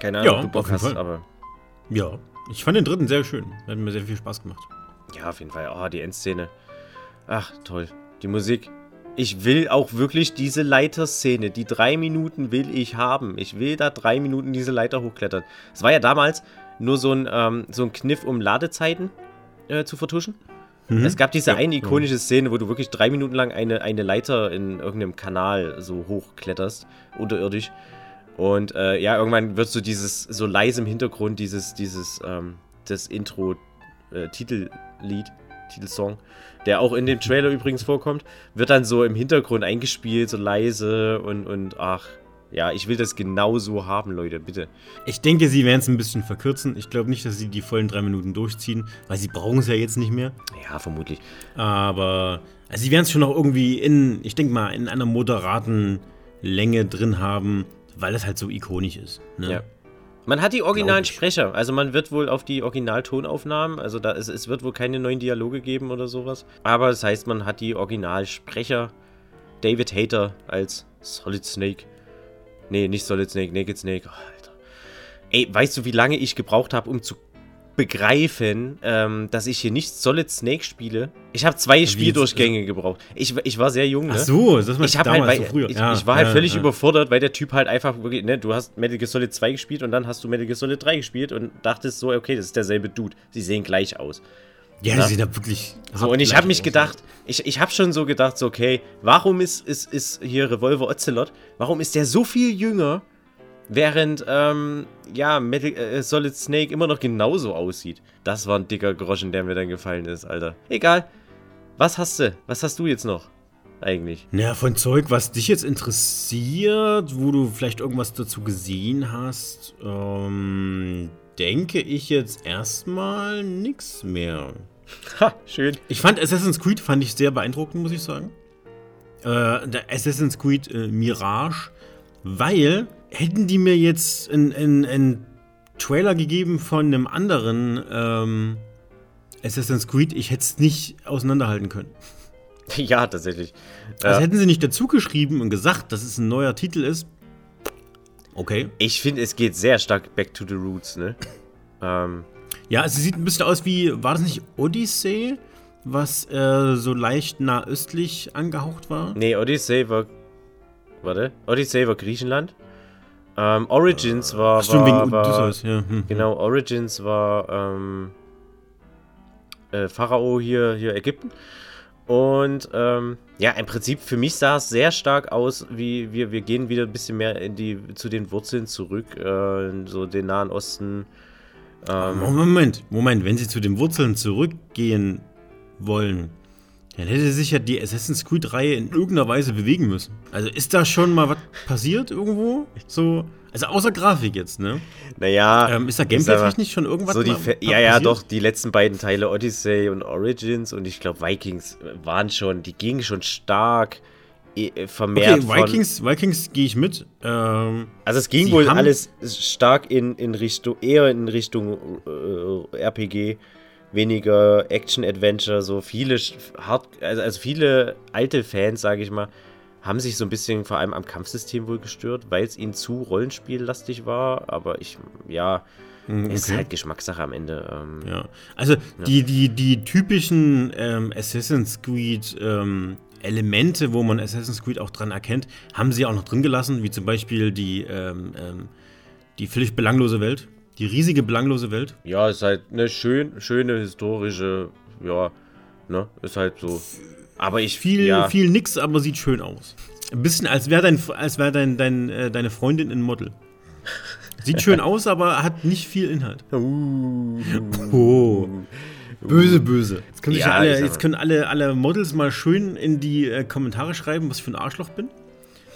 Keine Ahnung, ja, ob du Bock hast, Fall. aber.
Ja, ich fand den dritten sehr schön. Hat mir sehr viel Spaß gemacht.
Ja, auf jeden Fall. Oh, die Endszene. Ach, toll. Die Musik. Ich will auch wirklich diese Leiterszene. Die drei Minuten will ich haben. Ich will da drei Minuten diese Leiter hochklettern. Es war ja damals nur so ein, ähm, so ein Kniff, um Ladezeiten äh, zu vertuschen. Mhm. Es gab diese ja, eine ikonische Szene, wo du wirklich drei Minuten lang eine, eine Leiter in irgendeinem Kanal so hochkletterst, unterirdisch. Und äh, ja, irgendwann wird so dieses, so leise im Hintergrund, dieses, dieses, ähm, das Intro-Titellied, äh, Titelsong der auch in dem Trailer übrigens vorkommt, wird dann so im Hintergrund eingespielt, so leise und, und ach, Ja, ich will das genauso haben, Leute, bitte.
Ich denke, sie werden es ein bisschen verkürzen. Ich glaube nicht, dass sie die vollen drei Minuten durchziehen, weil sie brauchen es ja jetzt nicht mehr.
Ja, vermutlich.
Aber also sie werden es schon noch irgendwie in, ich denke mal, in einer moderaten Länge drin haben, weil es halt so ikonisch ist. Ne? Ja.
Man hat die originalen Sprecher, also man wird wohl auf die Originaltonaufnahmen, also da ist, es wird wohl keine neuen Dialoge geben oder sowas. Aber das heißt, man hat die Originalsprecher. David Hater als Solid Snake. Nee, nicht Solid Snake, Naked Snake. Oh, Alter. Ey, weißt du, wie lange ich gebraucht habe, um zu begreifen, ähm, dass ich hier nicht Solid Snake spiele. Ich habe zwei Wie Spieldurchgänge jetzt? gebraucht. Ich, ich war sehr jung, ne?
Ach so, das
ich hab halt, weil, so früher. Ich, ja, ich war halt völlig ja. überfordert, weil der Typ halt einfach wirklich, ne, du hast Metal Gear Solid 2 gespielt und dann hast du Metal Gear Solid 3 gespielt und dachtest so, okay, das ist derselbe Dude. Sie sehen gleich aus.
Ja, die sehen da wirklich.
So, und ich habe mich gedacht, ich, ich habe schon so gedacht, so, okay, warum ist, ist, ist hier Revolver Ocelot, warum ist der so viel jünger Während, ähm, ja, Metal, äh, Solid Snake immer noch genauso aussieht. Das war ein dicker Groschen, der mir dann gefallen ist, Alter. Egal. Was hast du? Was hast du jetzt noch? Eigentlich.
Naja, von Zeug, was dich jetzt interessiert, wo du vielleicht irgendwas dazu gesehen hast, ähm, denke ich jetzt erstmal nichts mehr.
Ha, schön.
Ich fand Assassin's Creed fand ich sehr beeindruckend, muss ich sagen. Äh, der Assassin's Creed äh, Mirage, weil hätten die mir jetzt einen Trailer gegeben von einem anderen ähm, Assassin's Creed, ich hätte es nicht auseinanderhalten können.
Ja, tatsächlich.
Also ja. hätten sie nicht dazu geschrieben und gesagt, dass es ein neuer Titel ist. Okay.
Ich finde, es geht sehr stark back to the roots, ne? ähm.
Ja, es sieht ein bisschen aus wie, war das nicht Odyssey, was äh, so leicht nahöstlich angehaucht war?
Nee, Odyssey war. Warte. Odyssey war Griechenland. Ähm, Origins war.
Stimmt, wegen Odysseus, ja. Hm, hm.
Genau, Origins war ähm, äh, Pharao hier, hier Ägypten. Und ähm, ja, im Prinzip für mich sah es sehr stark aus, wie wir, wir gehen wieder ein bisschen mehr in die, zu den Wurzeln zurück, äh, so den Nahen Osten.
Ähm. Moment, Moment, wenn sie zu den Wurzeln zurückgehen wollen, dann hätte sich ja die Assassin's Creed-Reihe in irgendeiner Weise bewegen müssen. Also ist da schon mal was passiert irgendwo? So, also außer Grafik jetzt, ne?
Naja.
Ähm, ist da gameplay-technisch schon irgendwas
so die mal, mal Ja, ja, doch, die letzten beiden Teile, Odyssey und Origins und ich glaube Vikings waren schon, die gingen schon stark äh, vermehrt.
Okay, Vikings, Vikings gehe ich mit. Ähm,
also es ging wohl alles stark in, in Richtung, eher in Richtung äh, RPG weniger Action-Adventure, so viele hart, also, also viele alte Fans, sage ich mal, haben sich so ein bisschen vor allem am Kampfsystem wohl gestört, weil es ihnen zu rollenspiellastig war. Aber ich, ja, hm, okay. ist halt Geschmackssache am Ende. Ähm,
ja, also ja. Die, die, die typischen ähm, Assassin's Creed ähm, Elemente, wo man Assassin's Creed auch dran erkennt, haben sie auch noch drin gelassen, wie zum Beispiel die, ähm, ähm, die völlig belanglose Welt. Die riesige, belanglose Welt?
Ja, ist halt eine schön, schöne historische, ja, ne, ist halt so. Aber ich
viel, ja. viel nix, aber sieht schön aus. Ein bisschen, als wäre dein, als wär dein, dein, äh, deine Freundin ein Model. Sieht schön aus, aber hat nicht viel Inhalt. Uh, oh. Böse, böse. Jetzt können, ja, alle, jetzt können alle, alle Models mal schön in die äh, Kommentare schreiben, was ich für ein Arschloch bin.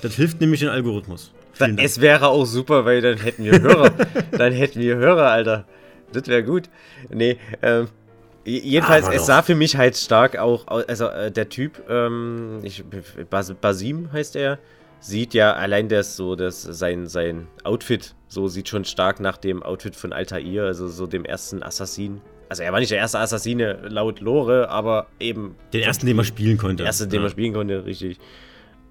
Das hilft nämlich den Algorithmus.
Dann, es wäre auch super, weil dann hätten wir Hörer. dann hätten wir Hörer, Alter. Das wäre gut. Nee, ähm, jedenfalls, es sah für mich halt stark auch, also äh, der Typ, ähm, ich, Bas, Basim heißt er, sieht ja allein das so, dass sein, sein Outfit so sieht schon stark nach dem Outfit von Altair, also so dem ersten Assassin. Also er war nicht der erste Assassine laut Lore, aber eben.
Den ersten, den man spielen konnte.
Den ersten, den ja. man spielen konnte, richtig.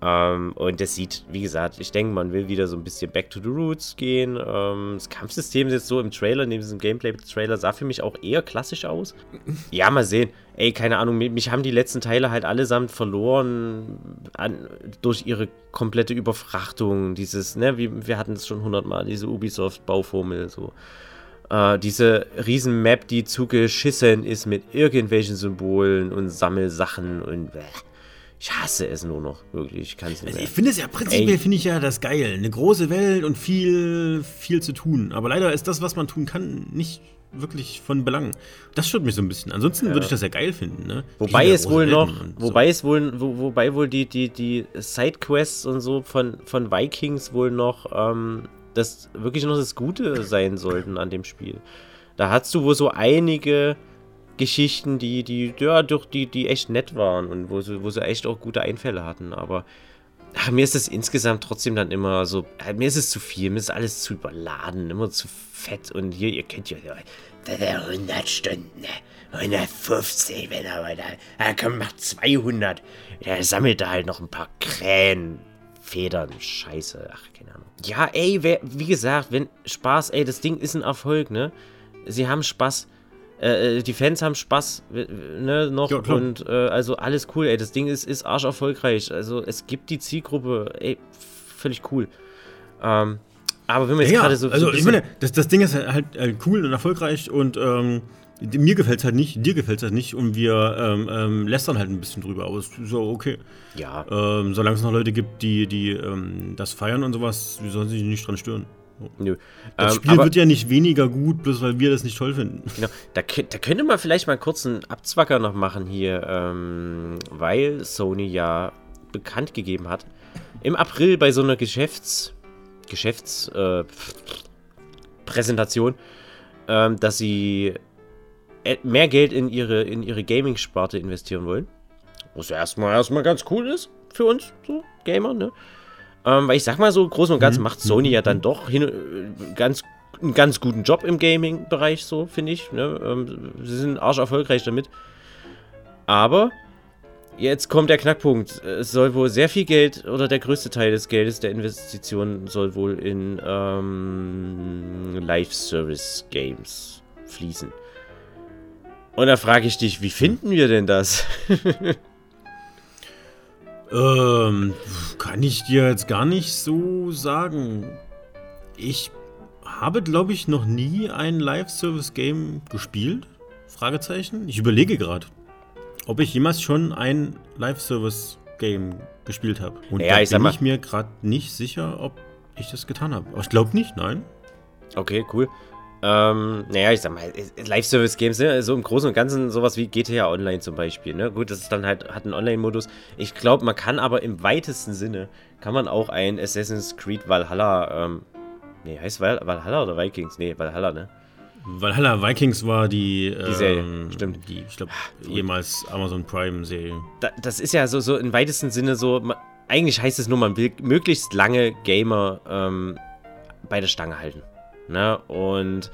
Ähm, und das sieht, wie gesagt, ich denke, man will wieder so ein bisschen back to the roots gehen. Ähm, das Kampfsystem ist jetzt so im Trailer, neben diesem Gameplay-Trailer, sah für mich auch eher klassisch aus. Ja, mal sehen. Ey, keine Ahnung, mich haben die letzten Teile halt allesamt verloren an, durch ihre komplette Überfrachtung. Dieses, ne, wie, wir hatten es schon hundertmal, diese Ubisoft-Bauformel, so. Äh, diese riesen Map, die zugeschissen ist mit irgendwelchen Symbolen und Sammelsachen und. Bleh ich hasse es nur noch, wirklich. Ich kann es nicht.
Also ich finde es ja prinzipiell finde ich ja das geil. Eine große Welt und viel, viel zu tun. Aber leider ist das, was man tun kann, nicht wirklich von Belang. Das stört mich so ein bisschen. Ansonsten ja. würde ich das ja geil finden. Ne?
Wobei es wohl noch, wobei so. es wohl, wo, wobei wohl die, die, die Sidequests und so von, von Vikings wohl noch ähm, das wirklich noch das Gute sein sollten an dem Spiel. Da hast du wohl so einige Geschichten, die, die, ja, durch die, die echt nett waren und wo sie, wo sie echt auch gute Einfälle hatten. Aber ach, mir ist das insgesamt trotzdem dann immer so, äh, mir ist es zu viel, mir ist alles zu überladen, immer zu fett. Und hier, ihr kennt ja, 100 Stunden, 150, wenn er da, ja, komm, macht 200. Er sammelt da halt noch ein paar Krähen. Federn, Scheiße, ach, keine Ahnung. Ja, ey, wer, wie gesagt, wenn Spaß, ey, das Ding ist ein Erfolg, ne? Sie haben Spaß. Äh, äh, die Fans haben Spaß, ne, noch ja, und äh, also alles cool, ey, das Ding ist, ist arsch erfolgreich. Also es gibt die Zielgruppe, ey, völlig cool. Ähm, aber wenn wir jetzt ja, gerade so.
Also, ich meine, das, das Ding ist halt, halt cool und erfolgreich und ähm, mir gefällt es halt nicht, dir gefällt es halt nicht und wir ähm, ähm, lästern halt ein bisschen drüber, aber es ist so okay.
Ja.
Ähm, solange es noch Leute gibt, die, die ähm, das feiern und sowas, wie sollen sie sich nicht dran stören? Nö. Das ähm, Spiel wird ja nicht weniger gut, bloß weil wir das nicht toll finden.
Genau. Da, da könnte man vielleicht mal kurz einen Abzwacker noch machen hier, ähm, weil Sony ja bekannt gegeben hat, im April bei so einer Geschäfts... Geschäftspräsentation, äh, ähm, dass sie mehr Geld in ihre, in ihre Gaming-Sparte investieren wollen. Was ja erstmal, erstmal ganz cool ist für uns, so Gamer, ne? Ähm, weil ich sag mal so, groß und ganz mhm. macht Sony ja dann mhm. doch hin, äh, ganz, einen ganz guten Job im Gaming-Bereich, so finde ich. Ne? Ähm, sie sind arsch erfolgreich damit. Aber jetzt kommt der Knackpunkt. Es soll wohl sehr viel Geld oder der größte Teil des Geldes der Investitionen soll wohl in ähm, Live-Service-Games fließen. Und da frage ich dich, wie finden wir denn das?
Ähm, kann ich dir jetzt gar nicht so sagen. Ich habe, glaube ich, noch nie ein Live-Service-Game gespielt. Fragezeichen. Ich überlege gerade, ob ich jemals schon ein Live-Service-Game gespielt habe. Und
ja,
da
ich
bin ich mir gerade nicht sicher, ob ich das getan habe. Aber ich glaube nicht, nein.
Okay, cool. Ähm, naja, ich sag mal, Live-Service-Games, ne? so im Großen und Ganzen sowas wie GTA Online zum Beispiel, ne? Gut, das ist dann halt, hat einen Online-Modus. Ich glaube, man kann aber im weitesten Sinne, kann man auch ein Assassin's Creed Valhalla, ähm, nee, heißt Val Valhalla oder Vikings? Nee, Valhalla, ne?
Valhalla Vikings war die,
die Serie, ähm,
stimmt. Die, ich glaube, jemals Amazon Prime-Serie.
Da, das ist ja so, so im weitesten Sinne so, man, eigentlich heißt es nur, man will möglichst lange Gamer ähm, bei der Stange halten. Ne? Und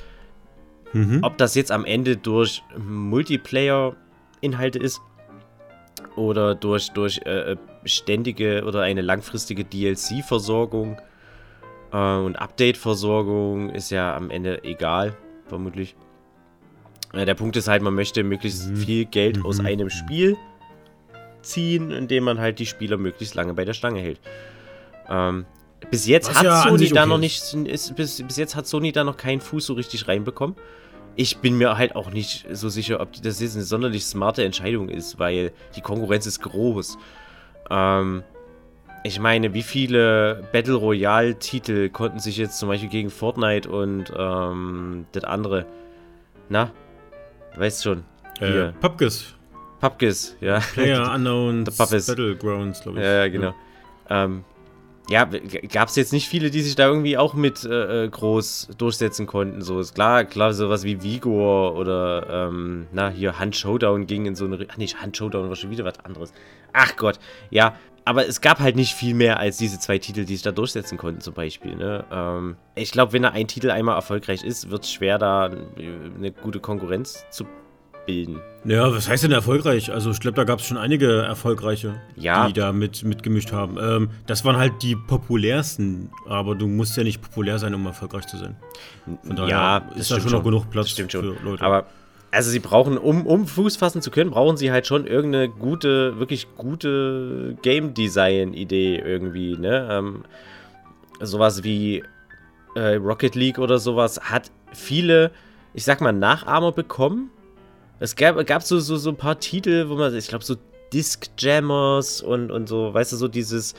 mhm. ob das jetzt am Ende durch Multiplayer-Inhalte ist oder durch, durch äh, äh ständige oder eine langfristige DLC-Versorgung äh, und Update-Versorgung ist ja am Ende egal, vermutlich. Äh, der Punkt ist halt, man möchte möglichst mhm. viel Geld mhm. aus einem Spiel ziehen, indem man halt die Spieler möglichst lange bei der Stange hält. Ähm, bis jetzt Was hat ja Sony da okay noch nicht, ist, bis, bis jetzt hat Sony da noch keinen Fuß so richtig reinbekommen. Ich bin mir halt auch nicht so sicher, ob das jetzt eine sonderlich smarte Entscheidung ist, weil die Konkurrenz ist groß. Ähm, ich meine, wie viele Battle Royale-Titel konnten sich jetzt zum Beispiel gegen Fortnite und ähm, das andere, na, weißt schon,
äh, Pupkis.
Pupkis, ja.
Player Unknowns
Battlegrounds, glaube ich. Ja, ja, genau. Ja. Ähm, ja, gab es jetzt nicht viele, die sich da irgendwie auch mit äh, äh, groß durchsetzen konnten. So ist klar, klar, sowas wie Vigor oder ähm, na, hier Hand Showdown ging in so eine. Ach nicht, Hand Showdown war schon wieder was anderes. Ach Gott, ja. Aber es gab halt nicht viel mehr als diese zwei Titel, die sich da durchsetzen konnten, zum Beispiel. Ne? Ähm, ich glaube, wenn da ein Titel einmal erfolgreich ist, wird es schwer, da eine gute Konkurrenz zu bilden.
Ja, was heißt denn erfolgreich? Also ich glaube, da gab es schon einige erfolgreiche,
ja.
die da mit, mitgemischt haben. Ähm, das waren halt die populärsten, aber du musst ja nicht populär sein, um erfolgreich zu sein.
Von daher ja,
ist da schon noch genug Platz
für Leute. Aber also sie brauchen, um, um Fuß fassen zu können, brauchen sie halt schon irgendeine gute, wirklich gute Game Design-Idee irgendwie, ne? Ähm, sowas wie äh, Rocket League oder sowas hat viele, ich sag mal, Nachahmer bekommen es gab, gab so, so, so ein paar Titel, wo man, ich glaube, so Disc Jammers und, und so, weißt du, so dieses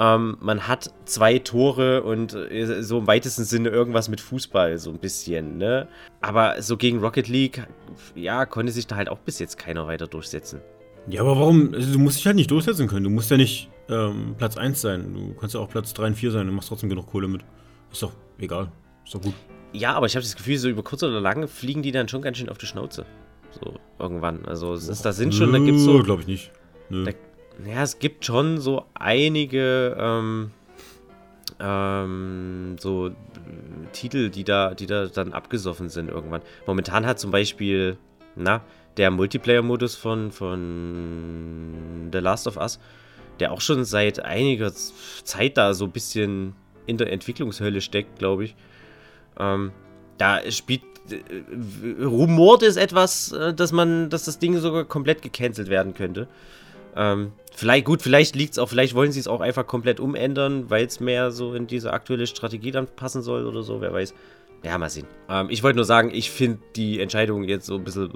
Ähm, man hat zwei Tore und äh, so im weitesten Sinne irgendwas mit Fußball, so ein bisschen, ne? Aber so gegen Rocket League, ja, konnte sich da halt auch bis jetzt keiner weiter durchsetzen.
Ja, aber warum? Also, du musst dich halt nicht durchsetzen können. Du musst ja nicht ähm, Platz 1 sein. Du kannst ja auch Platz 3 und 4 sein und machst trotzdem genug Kohle mit. Ist doch egal. Ist doch gut.
Ja, aber ich habe das Gefühl, so über kurz oder lang fliegen die dann schon ganz schön auf die Schnauze. So, irgendwann. Also, es ist, da sind schon, da gibt's so.
glaube ich nicht. Nö.
Da, ja, es gibt schon so einige, ähm, ähm, so Titel, die da, die da dann abgesoffen sind irgendwann. Momentan hat zum Beispiel, na, der Multiplayer-Modus von, von The Last of Us, der auch schon seit einiger Zeit da so ein bisschen in der Entwicklungshölle steckt, glaube ich. Ähm, da spielt rumort ist etwas, äh, dass man, dass das Ding sogar komplett gecancelt werden könnte. Ähm, vielleicht, gut, vielleicht liegt es auch, vielleicht wollen sie es auch einfach komplett umändern, weil es mehr so in diese aktuelle Strategie dann passen soll oder so, wer weiß. Ja, mal sehen. Ähm, ich wollte nur sagen, ich finde die Entscheidung jetzt so ein bisschen.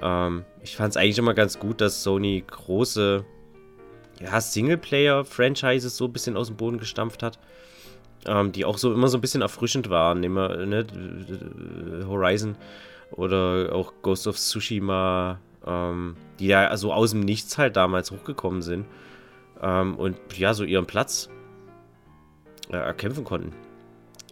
Ähm, ich fand es eigentlich immer ganz gut, dass Sony große ja, Singleplayer-Franchises so ein bisschen aus dem Boden gestampft hat ähm, die auch so immer so ein bisschen erfrischend waren. Immer, ne, Horizon oder auch Ghost of Tsushima, ähm, die ja so aus dem Nichts halt damals hochgekommen sind ähm, und ja, so ihren Platz äh, erkämpfen konnten.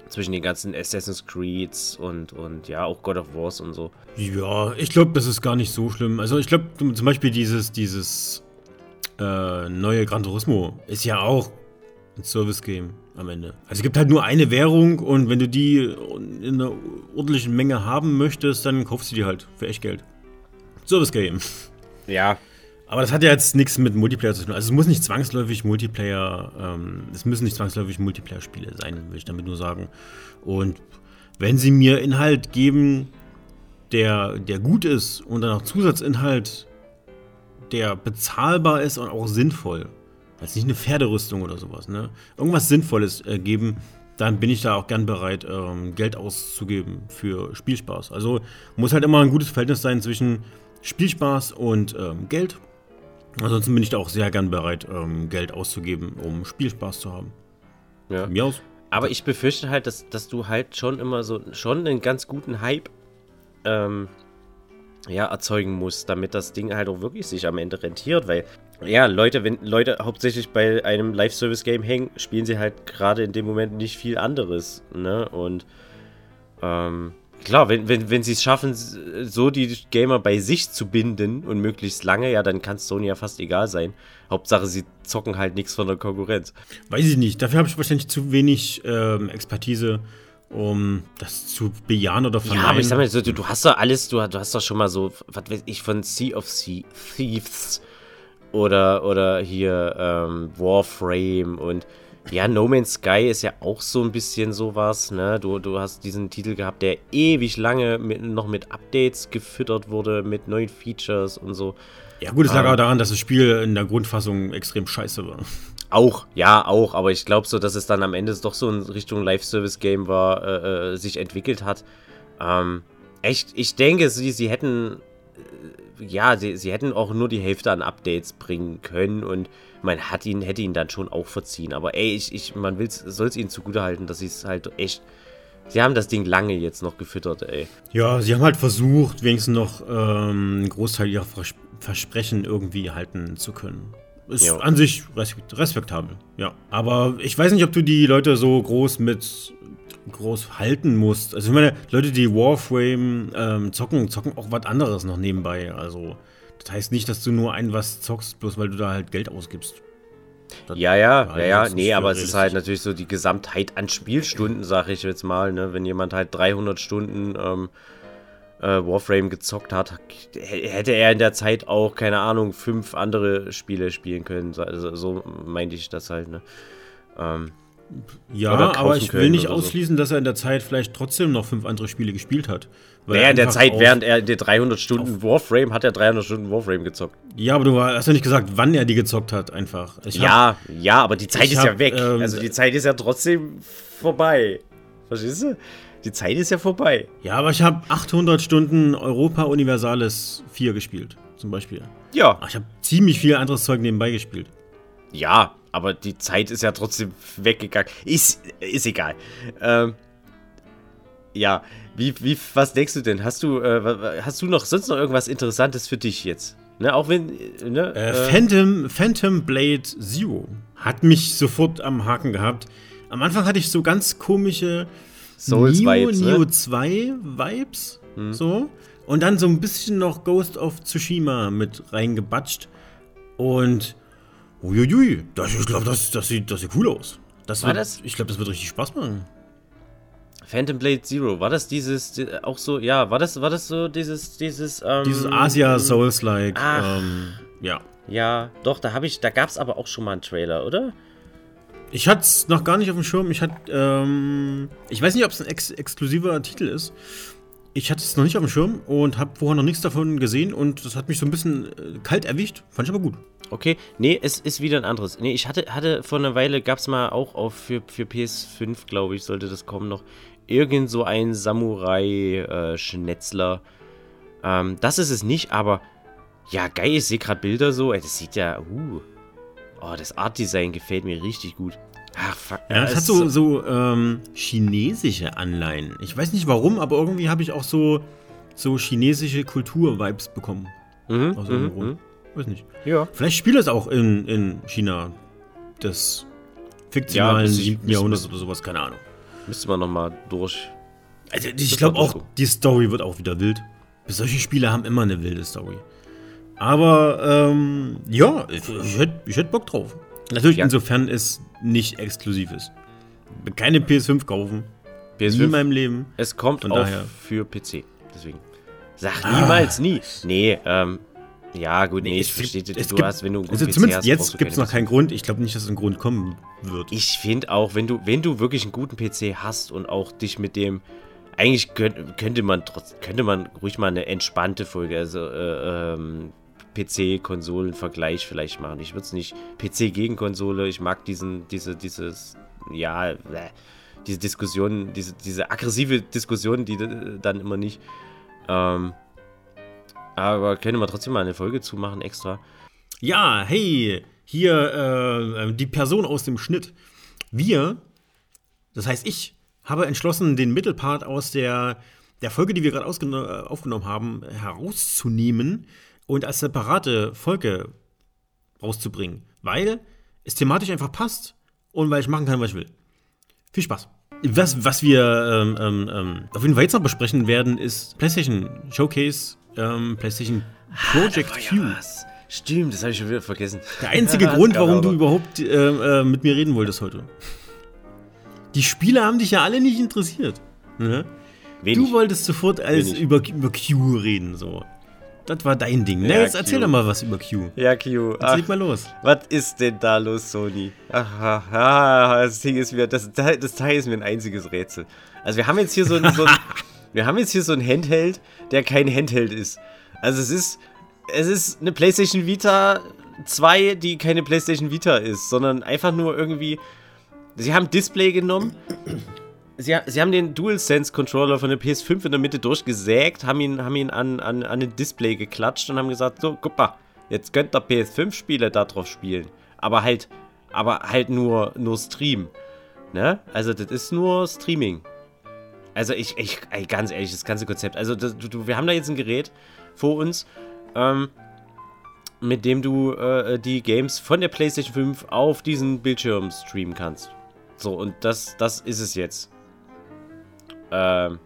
Zwischen den ganzen Assassin's Creeds und, und ja, auch God of Wars und so.
Ja, ich glaube, das ist gar nicht so schlimm. Also ich glaube, zum Beispiel dieses, dieses äh, neue Gran Turismo ist ja auch ein Service-Game am Ende. Also es gibt halt nur eine Währung und wenn du die in einer ordentlichen Menge haben möchtest, dann kaufst du die halt für echt Geld. Service-Game.
Ja.
Aber das hat ja jetzt nichts mit Multiplayer zu tun. Also es muss nicht zwangsläufig Multiplayer, ähm, es müssen nicht zwangsläufig Multiplayer-Spiele sein, will ich damit nur sagen. Und wenn sie mir Inhalt geben, der, der gut ist und dann auch Zusatzinhalt, der bezahlbar ist und auch sinnvoll, also nicht eine Pferderüstung oder sowas, ne? Irgendwas Sinnvolles äh, geben, dann bin ich da auch gern bereit, ähm, Geld auszugeben für Spielspaß. Also muss halt immer ein gutes Verhältnis sein zwischen Spielspaß und ähm, Geld. Ansonsten bin ich da auch sehr gern bereit, ähm, Geld auszugeben, um Spielspaß zu haben.
Ja. Von mir aus. Aber ich befürchte halt, dass, dass du halt schon immer so schon einen ganz guten Hype ähm, ja, erzeugen musst, damit das Ding halt auch wirklich sich am Ende rentiert, weil ja, Leute, wenn Leute hauptsächlich bei einem Live-Service-Game hängen, spielen sie halt gerade in dem Moment nicht viel anderes, ne? Und ähm, klar, wenn, wenn, wenn sie es schaffen, so die Gamer bei sich zu binden und möglichst lange, ja, dann kann es Sony ja fast egal sein. Hauptsache, sie zocken halt nichts von der Konkurrenz.
Weiß ich nicht. Dafür habe ich wahrscheinlich zu wenig ähm, Expertise, um das zu bejahen oder
verneinen. Ja, aber ich sag mal, du, du, hast doch alles, du, du hast doch schon mal so, was weiß ich, von Sea of sea Thieves oder, oder hier ähm, Warframe und ja, No Man's Sky ist ja auch so ein bisschen sowas, ne? Du, du hast diesen Titel gehabt, der ewig lange mit, noch mit Updates gefüttert wurde, mit neuen Features und so.
Ja, gut, es lag ähm, auch daran, dass das Spiel in der Grundfassung extrem scheiße war.
Auch, ja, auch, aber ich glaube so, dass es dann am Ende doch so in Richtung Live-Service-Game war, äh, äh, sich entwickelt hat. Ähm, echt, ich denke, sie, sie hätten ja, sie, sie hätten auch nur die Hälfte an Updates bringen können und man hat ihn, hätte ihn dann schon auch verziehen. Aber ey, ich, ich, man soll es ihnen zugutehalten, dass sie es halt echt. Sie haben das Ding lange jetzt noch gefüttert, ey.
Ja, sie haben halt versucht, wenigstens noch ähm, einen Großteil ihrer Vers Versprechen irgendwie halten zu können. Ist ja. an sich respektabel, ja. Aber ich weiß nicht, ob du die Leute so groß mit groß halten musst. Also ich meine, Leute, die Warframe ähm, zocken, zocken auch was anderes noch nebenbei. Also das heißt nicht, dass du nur ein was zockst, bloß weil du da halt Geld ausgibst.
Das ja, ja, ja, ja, nee, aber es ist halt natürlich so die Gesamtheit an Spielstunden, sag ich jetzt mal, ne? Wenn jemand halt 300 Stunden ähm, äh, Warframe gezockt hat, hätte er in der Zeit auch, keine Ahnung, fünf andere Spiele spielen können. Also, so meinte ich das halt, ne? Ähm,
ja, aber ich will nicht ausschließen, so. dass er in der Zeit vielleicht trotzdem noch fünf andere Spiele gespielt hat.
Naja, in der Zeit, während er die 300 Stunden Warframe, hat er 300 Stunden Warframe gezockt.
Ja, aber du hast ja nicht gesagt, wann er die gezockt hat, einfach.
Ich ja, hab, ja, aber die Zeit ist hab, ja weg. Ähm, also die Zeit ist ja trotzdem vorbei. Verstehst du? Die Zeit ist ja vorbei.
Ja, aber ich habe 800 Stunden Europa Universalis 4 gespielt, zum Beispiel.
Ja.
Ach, ich habe ziemlich viel anderes Zeug nebenbei gespielt.
Ja, Aber die Zeit ist ja trotzdem weggegangen. Ist, ist egal. Ähm, ja, wie, wie, was denkst du denn? Hast du, äh, hast du noch sonst noch irgendwas Interessantes für dich jetzt? Ne, auch wenn. Ne,
äh, äh, Phantom, Phantom Blade Zero hat mich sofort am Haken gehabt. Am Anfang hatte ich so ganz komische
Souls Neo, Vibes,
Neo ne? 2 Vibes. Hm. So. Und dann so ein bisschen noch Ghost of Tsushima mit reingebatscht. Und. Uiuiui, das, ich glaube, das, das, sieht, das sieht cool aus. Das wird, das? Ich glaube, das wird richtig Spaß machen.
Phantom Blade Zero, war das dieses auch so, ja, war das, war das so dieses, dieses,
ähm, Dieses Asia Souls-like, ähm, ja.
Ja, doch, da habe ich, da gab es aber auch schon mal einen Trailer, oder?
Ich hatte es noch gar nicht auf dem Schirm. Ich hatte, ähm, ich weiß nicht, ob es ein ex exklusiver Titel ist. Ich hatte es noch nicht auf dem Schirm und habe vorher noch nichts davon gesehen und das hat mich so ein bisschen äh, kalt erwischt. Fand ich aber gut.
Okay, nee, es ist wieder ein anderes. Nee, ich hatte, hatte vor einer Weile, gab es mal auch auf für, für PS5, glaube ich, sollte das kommen noch, irgend so ein Samurai-Schnetzler. Äh, ähm, das ist es nicht, aber ja, geil, ich sehe gerade Bilder so. Ey, das sieht ja, uh. Oh, das Art-Design gefällt mir richtig gut.
Ach, fuck. Ja, es hat so, so ähm, chinesische Anleihen. Ich weiß nicht warum, aber irgendwie habe ich auch so, so chinesische Kultur-Vibes bekommen. Mhm, aus irgendeinem mhm, Grund. Mhm. Weiß nicht. Ja. Vielleicht spielt es auch in, in China. Das fiktionalen ja, 7. Jahrhunderts oder sowas, keine Ahnung.
Müsste man nochmal durch.
Also ich glaube auch, die Story wird auch wieder wild. Solche Spiele haben immer eine wilde Story. Aber ähm, ja, ich, ich hätte ich hätt Bock drauf. Natürlich, ja. insofern es nicht exklusiv ist. Keine PS5 kaufen. PS5 nie in meinem Leben.
Es kommt Von auch daher. für PC. Deswegen. Sag ah. niemals nie. Nee, ähm, ja, gut, nee, nee ich verstehe, du
gibt, hast, wenn du einen also zumindest hast, jetzt gibt es noch keinen Grund. Ich glaube nicht, dass es ein Grund kommen wird.
Ich finde auch, wenn du, wenn du wirklich einen guten PC hast und auch dich mit dem eigentlich könnt, könnte man trotz, könnte man ruhig mal eine entspannte Folge, also äh, ähm, PC-Konsolen-Vergleich vielleicht machen. Ich würde es nicht PC gegen Konsole. Ich mag diesen, diese, dieses, ja, äh, diese Diskussion, diese, diese aggressive Diskussion, die dann immer nicht. Ähm, aber können wir trotzdem mal eine Folge zumachen extra.
Ja, hey, hier äh, die Person aus dem Schnitt. Wir, das heißt ich, habe entschlossen, den Mittelpart aus der, der Folge, die wir gerade aufgenommen haben, herauszunehmen und als separate Folge rauszubringen. Weil es thematisch einfach passt und weil ich machen kann, was ich will. Viel Spaß. Was, was wir ähm, ähm, ähm auf jeden Fall jetzt noch besprechen werden, ist PlayStation Showcase ähm, PlayStation Project ah, Q. Ja
Stimmt, das habe ich schon wieder vergessen.
Der einzige Grund, warum du überhaupt äh, äh, mit mir reden wolltest heute. Die Spiele haben dich ja alle nicht interessiert. Ne? Du wolltest sofort als über, über Q reden, so. Das war dein Ding. Ne, ja, jetzt erzähl Q. doch mal was über Q.
Ja, Q.
Jetzt leg mal los.
Was ist denn da los, Sony? Aha, ah, das Ding ist mir, das, das Teil ist mir ein einziges Rätsel. Also wir haben jetzt hier so ein, so ein Wir haben jetzt hier so ein Handheld, der kein Handheld ist. Also es ist, es ist eine PlayStation Vita 2, die keine PlayStation Vita ist, sondern einfach nur irgendwie. Sie haben Display genommen. Sie, sie haben den DualSense Controller von der PS5 in der Mitte durchgesägt, haben ihn, haben ihn an, an, an ein Display geklatscht und haben gesagt: So, guck mal, jetzt könnt ihr PS5-Spiele darauf spielen. Aber halt, aber halt nur, nur Stream. Ne? Also, das ist nur Streaming. Also ich, ich, ey, ganz ehrlich, das ganze Konzept. Also das, du, wir haben da jetzt ein Gerät vor uns, ähm, mit dem du äh, die Games von der PlayStation 5 auf diesen Bildschirm streamen kannst. So, und das, das ist es jetzt. Ähm,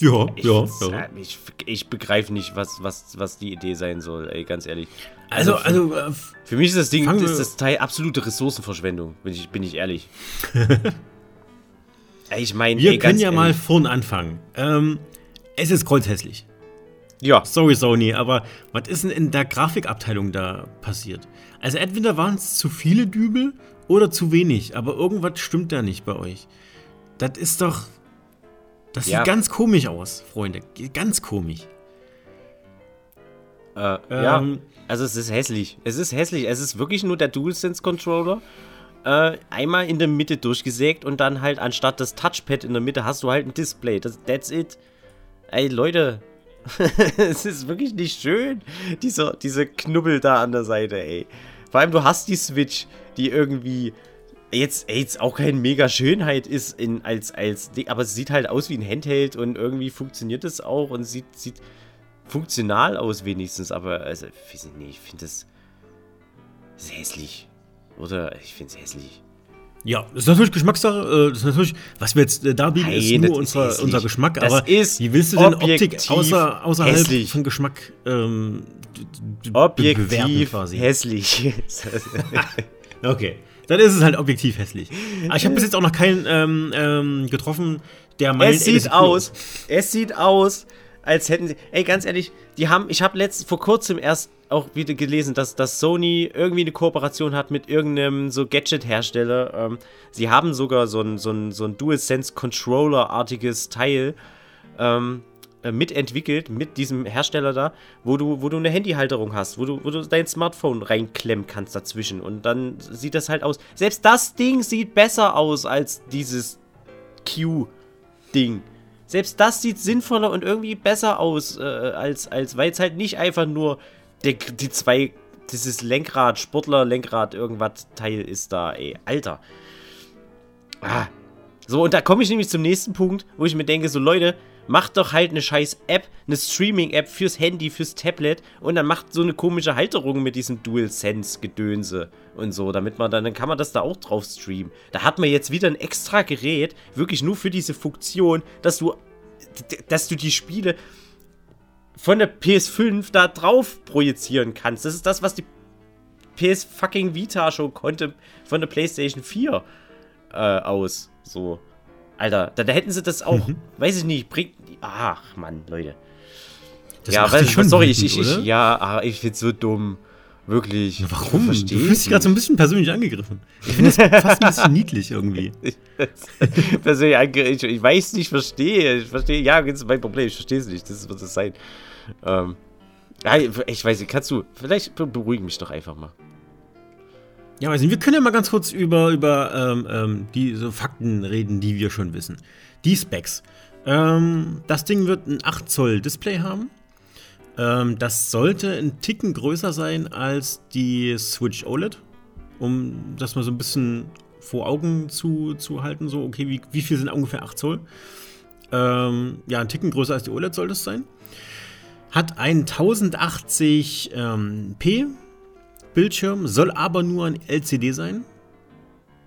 ja,
ich,
ja,
ja. Ich, ich begreife nicht, was, was, was die Idee sein soll, ey, ganz ehrlich.
Also, also, für,
also äh, für mich ist das Ding, ist das Teil absolute Ressourcenverschwendung, bin ich, bin ich ehrlich.
Ich meine, wir ey, können ja ehrlich. mal vorn anfangen. Ähm, es ist kreuzhässlich. Ja. Sorry, Sony, aber was ist denn in der Grafikabteilung da passiert? Also entweder waren es zu viele Dübel oder zu wenig, aber irgendwas stimmt da nicht bei euch. Das ist doch. Das ja. sieht ganz komisch aus, Freunde. Ganz komisch.
Äh, ähm, ja, also es ist hässlich. Es ist hässlich. Es ist wirklich nur der DualSense-Controller äh, einmal in der Mitte durchgesägt und dann halt anstatt das Touchpad in der Mitte hast du halt ein Display. Das, that's it. Ey, Leute. es ist wirklich nicht schön. Dieser, diese Knubbel da an der Seite, ey. Vor allem, du hast die Switch, die irgendwie jetzt, jetzt auch keine mega Schönheit ist in, als, als, aber es sieht halt aus wie ein Handheld und irgendwie funktioniert es auch und sieht, sieht funktional aus wenigstens, aber also, ich weiß nicht, ich finde das ist hässlich. Oder ich finde es hässlich.
Ja, das ist natürlich Geschmackssache. Äh, das ist natürlich, was wir jetzt äh, da bieten, hey, ist nur unser, ist unser Geschmack.
Das
aber
ist
wie willst du denn Optik außer, außerhalb hässlich. von Geschmack ähm,
objektiv quasi? hässlich?
okay, dann ist es halt objektiv hässlich. Aber ich habe bis jetzt auch noch keinen ähm, ähm, getroffen, der
meint, es sieht aus, es sieht aus, als hätten sie. Ey, ganz ehrlich, die haben. Ich habe letzt vor kurzem erst auch wieder gelesen, dass, dass Sony irgendwie eine Kooperation hat mit irgendeinem so Gadget-Hersteller. Ähm, sie haben sogar so ein, so ein, so ein DualSense-Controller-artiges Teil ähm, äh, mitentwickelt mit diesem Hersteller da, wo du, wo du eine Handyhalterung hast, wo du, wo du dein Smartphone reinklemmen kannst dazwischen. Und dann sieht das halt aus. Selbst das Ding sieht besser aus als dieses Q-Ding. Selbst das sieht sinnvoller und irgendwie besser aus, äh, als, als weil es halt nicht einfach nur die, die zwei, dieses Lenkrad, Sportler, Lenkrad, irgendwas Teil ist da, ey. Alter. Ah. So, und da komme ich nämlich zum nächsten Punkt, wo ich mir denke, so Leute, macht doch halt eine scheiß App, eine Streaming-App fürs Handy, fürs Tablet und dann macht so eine komische Halterung mit diesem DualSense-Gedönse und so, damit man dann, dann kann man das da auch drauf streamen. Da hat man jetzt wieder ein extra Gerät, wirklich nur für diese Funktion, dass du, dass du die Spiele von der PS5 da drauf projizieren kannst. Das ist das, was die PS fucking Vita schon konnte von der PlayStation 4 äh, aus. So. Alter, da, da, hätten sie das auch, mhm. weiß ich nicht, bringt. Ach, Mann, Leute.
Das ja, weil, schon sorry,
ich, ich, ich, ja, ah, ich find's so dumm. Wirklich.
Ja, warum? Du fühlst dich gerade so ein bisschen persönlich angegriffen. Ich finde das fast ein bisschen niedlich irgendwie.
persönlich angegriffen. Ich weiß nicht, verstehe. Ich verstehe, ja, das ist mein Problem. Ich verstehe es nicht. Das wird es sein. Ähm, ich weiß nicht, kannst du, vielleicht beruhig mich doch einfach mal.
Ja, also wir können ja mal ganz kurz über, über ähm, ähm, die so Fakten reden, die wir schon wissen. Die Specs. Ähm, das Ding wird ein 8 Zoll Display haben. Ähm, das sollte ein Ticken größer sein als die Switch OLED. Um das mal so ein bisschen vor Augen zu, zu halten. So, okay, wie, wie viel sind ungefähr 8 Zoll? Ähm, ja, ein Ticken größer als die OLED soll das sein. Hat einen 1080p ähm, Bildschirm, soll aber nur ein LCD sein.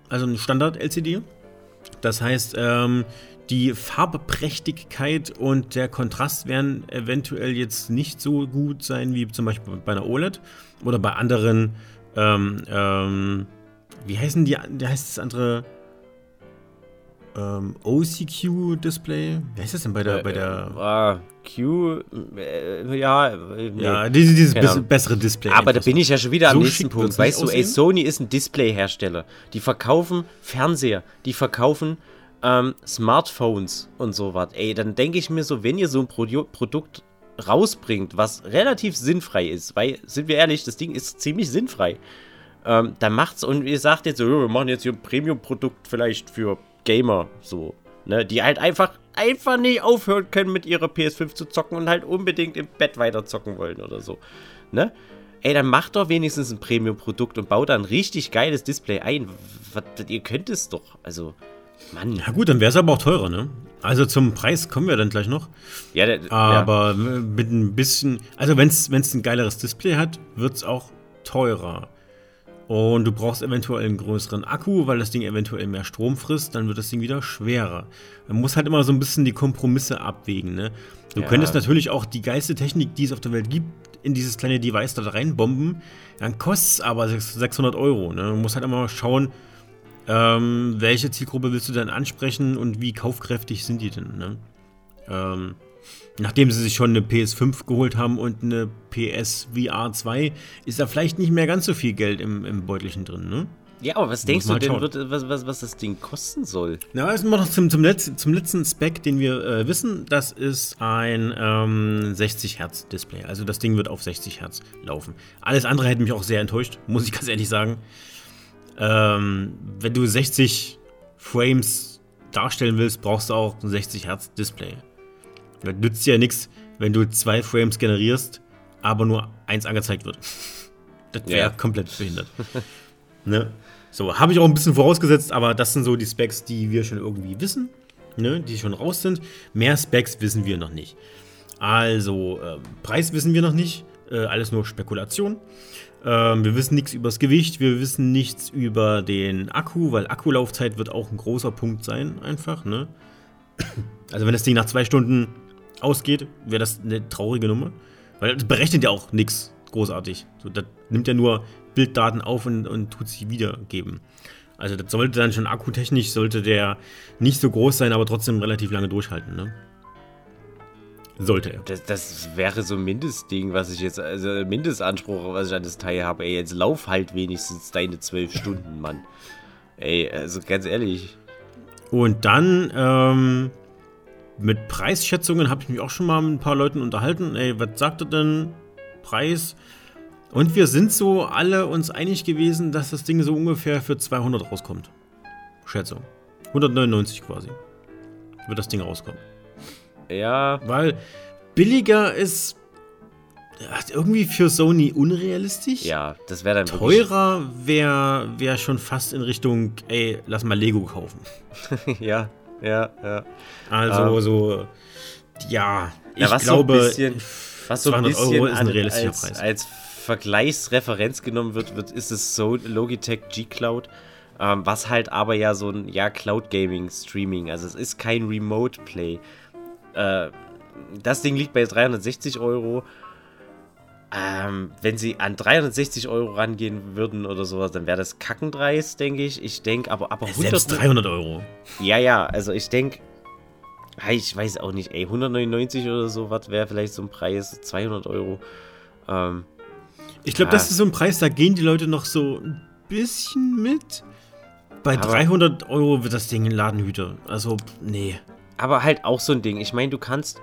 Also ein Standard-LCD. Das heißt, ähm, die Farbprächtigkeit und der Kontrast werden eventuell jetzt nicht so gut sein wie zum Beispiel bei einer OLED oder bei anderen. Ähm, ähm, wie heißen die? Wie heißt das andere? ähm, OCQ-Display. Wie heißt das denn bei der. Äh, bei der
ah, Q, äh, ja.
Nee. Ja, dieses, dieses genau. bessere Display.
Aber da bin ich ja schon wieder so am nächsten Punkt. Weißt du, ey, Sony ist ein Display-Hersteller. Die verkaufen Fernseher, die verkaufen ähm, Smartphones und sowas. Ey, dann denke ich mir so, wenn ihr so ein Pro Produkt rausbringt, was relativ sinnfrei ist, weil, sind wir ehrlich, das Ding ist ziemlich sinnfrei. Ähm, dann macht's und ihr sagt jetzt so, wir machen jetzt hier ein Premium-Produkt vielleicht für Gamer, so, ne, die halt einfach, einfach nicht aufhören können, mit ihrer PS5 zu zocken und halt unbedingt im Bett weiter zocken wollen oder so, ne? Ey, dann macht doch wenigstens ein Premium-Produkt und baut da ein richtig geiles Display ein. Was, ihr könnt es doch, also, Mann.
Ja gut, dann wäre es aber auch teurer, ne? Also zum Preis kommen wir dann gleich noch. Ja, der, aber ja. mit ein bisschen, also wenn es ein geileres Display hat, wird es auch teurer. Und du brauchst eventuell einen größeren Akku, weil das Ding eventuell mehr Strom frisst, dann wird das Ding wieder schwerer. Man muss halt immer so ein bisschen die Kompromisse abwägen. Ne? Du ja. könntest natürlich auch die geilste Technik, die es auf der Welt gibt, in dieses kleine Device da reinbomben. Dann kostet es aber 600 Euro. Ne? Du musst halt immer schauen, ähm, welche Zielgruppe willst du dann ansprechen und wie kaufkräftig sind die denn. Ne? Ähm, Nachdem sie sich schon eine PS5 geholt haben und eine PS VR 2, ist da vielleicht nicht mehr ganz so viel Geld im, im Beutelchen drin, ne?
Ja, aber was denkst du denn, wird, was, was, was das Ding kosten soll?
Na, also noch zum, zum, Letz-, zum letzten Spec, den wir äh, wissen. Das ist ein ähm, 60 Hertz Display. Also das Ding wird auf 60 Hertz laufen. Alles andere hätte mich auch sehr enttäuscht, muss ich ganz ehrlich sagen. Ähm, wenn du 60 Frames darstellen willst, brauchst du auch ein 60 Hertz Display. Das nützt ja nichts, wenn du zwei Frames generierst, aber nur eins angezeigt wird. Das wäre ja. komplett behindert. ne? So, habe ich auch ein bisschen vorausgesetzt, aber das sind so die Specs, die wir schon irgendwie wissen, ne? die schon raus sind. Mehr Specs wissen wir noch nicht. Also, äh, Preis wissen wir noch nicht. Äh, alles nur Spekulation. Ähm, wir wissen nichts über das Gewicht, wir wissen nichts über den Akku, weil Akkulaufzeit wird auch ein großer Punkt sein, einfach. Ne? Also, wenn das Ding nach zwei Stunden ausgeht, wäre das eine traurige Nummer. Weil das berechnet ja auch nichts großartig. So, das nimmt ja nur Bilddaten auf und, und tut sie wiedergeben. Also das sollte dann schon akkutechnisch, sollte der nicht so groß sein, aber trotzdem relativ lange durchhalten, ne? Sollte er.
Das, das, wäre so ein Mindestding, was ich jetzt, also Mindestanspruch, was ich an das Teil habe. Ey, jetzt lauf halt wenigstens deine zwölf Stunden, Mann. Ey, also ganz ehrlich.
Und dann, ähm, mit Preisschätzungen habe ich mich auch schon mal mit ein paar Leuten unterhalten. Ey, was sagt er denn? Preis? Und wir sind so alle uns einig gewesen, dass das Ding so ungefähr für 200 rauskommt. Schätzung. 199 quasi. Wird das Ding rauskommen.
Ja.
Weil billiger ist irgendwie für Sony unrealistisch.
Ja, das wäre dann
Teurer wäre wär schon fast in Richtung, ey, lass mal Lego kaufen.
ja, ja, ja.
Also ähm. so, ja, ich ja, glaube,
so bisschen, was so 200 Euro ist ein realistischer als, Preis. Als Vergleichsreferenz genommen wird, wird ist es so Logitech G Cloud. Ähm, was halt aber ja so ein ja, Cloud Gaming Streaming, also es ist kein Remote Play. Äh, das Ding liegt bei 360 Euro. Ähm, wenn sie an 360 Euro rangehen würden oder sowas, dann wäre das kackendreist, denke ich. Ich denke, aber, aber
100 Selbst 300 Euro.
Ja, ja, also ich denke, ich weiß auch nicht, ey, 199 oder so, was wäre vielleicht so ein Preis, 200 Euro. Ähm,
ich glaube, ja. das ist so ein Preis, da gehen die Leute noch so ein bisschen mit. Bei aber 300 Euro wird das Ding ein Ladenhüter. Also, nee
aber halt auch so ein Ding. Ich meine, du kannst,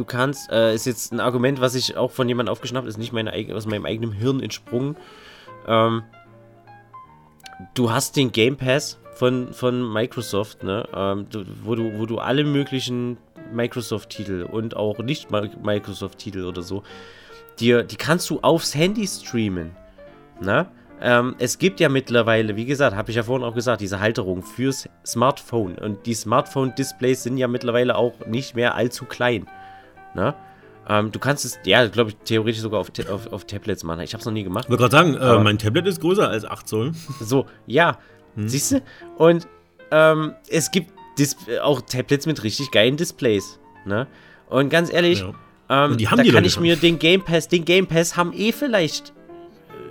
du kannst, äh, ist jetzt ein Argument, was ich auch von jemandem aufgeschnappt, ist nicht meine, aus meinem eigenen Hirn entsprungen. Ähm, du hast den Game Pass von, von Microsoft, ne? Ähm, du, wo, du, wo du alle möglichen Microsoft-Titel und auch nicht Microsoft-Titel oder so, dir, die kannst du aufs Handy streamen. Ne? Ähm, es gibt ja mittlerweile, wie gesagt, habe ich ja vorhin auch gesagt, diese Halterung fürs Smartphone. Und die Smartphone-Displays sind ja mittlerweile auch nicht mehr allzu klein. Ne? Ähm, du kannst es, ja, glaube ich, theoretisch sogar auf, auf, auf, Tablets machen. Ich habe es noch nie gemacht. Ich
wollte gerade sagen, äh, mein Tablet ist größer als 8 Zoll.
So, ja. Hm. Siehst du? Und ähm, es gibt Dis auch Tablets mit richtig geilen Displays. Ne? Und ganz ehrlich, ja. ähm, da kann ich mir den Game Pass, den Game Pass haben eh vielleicht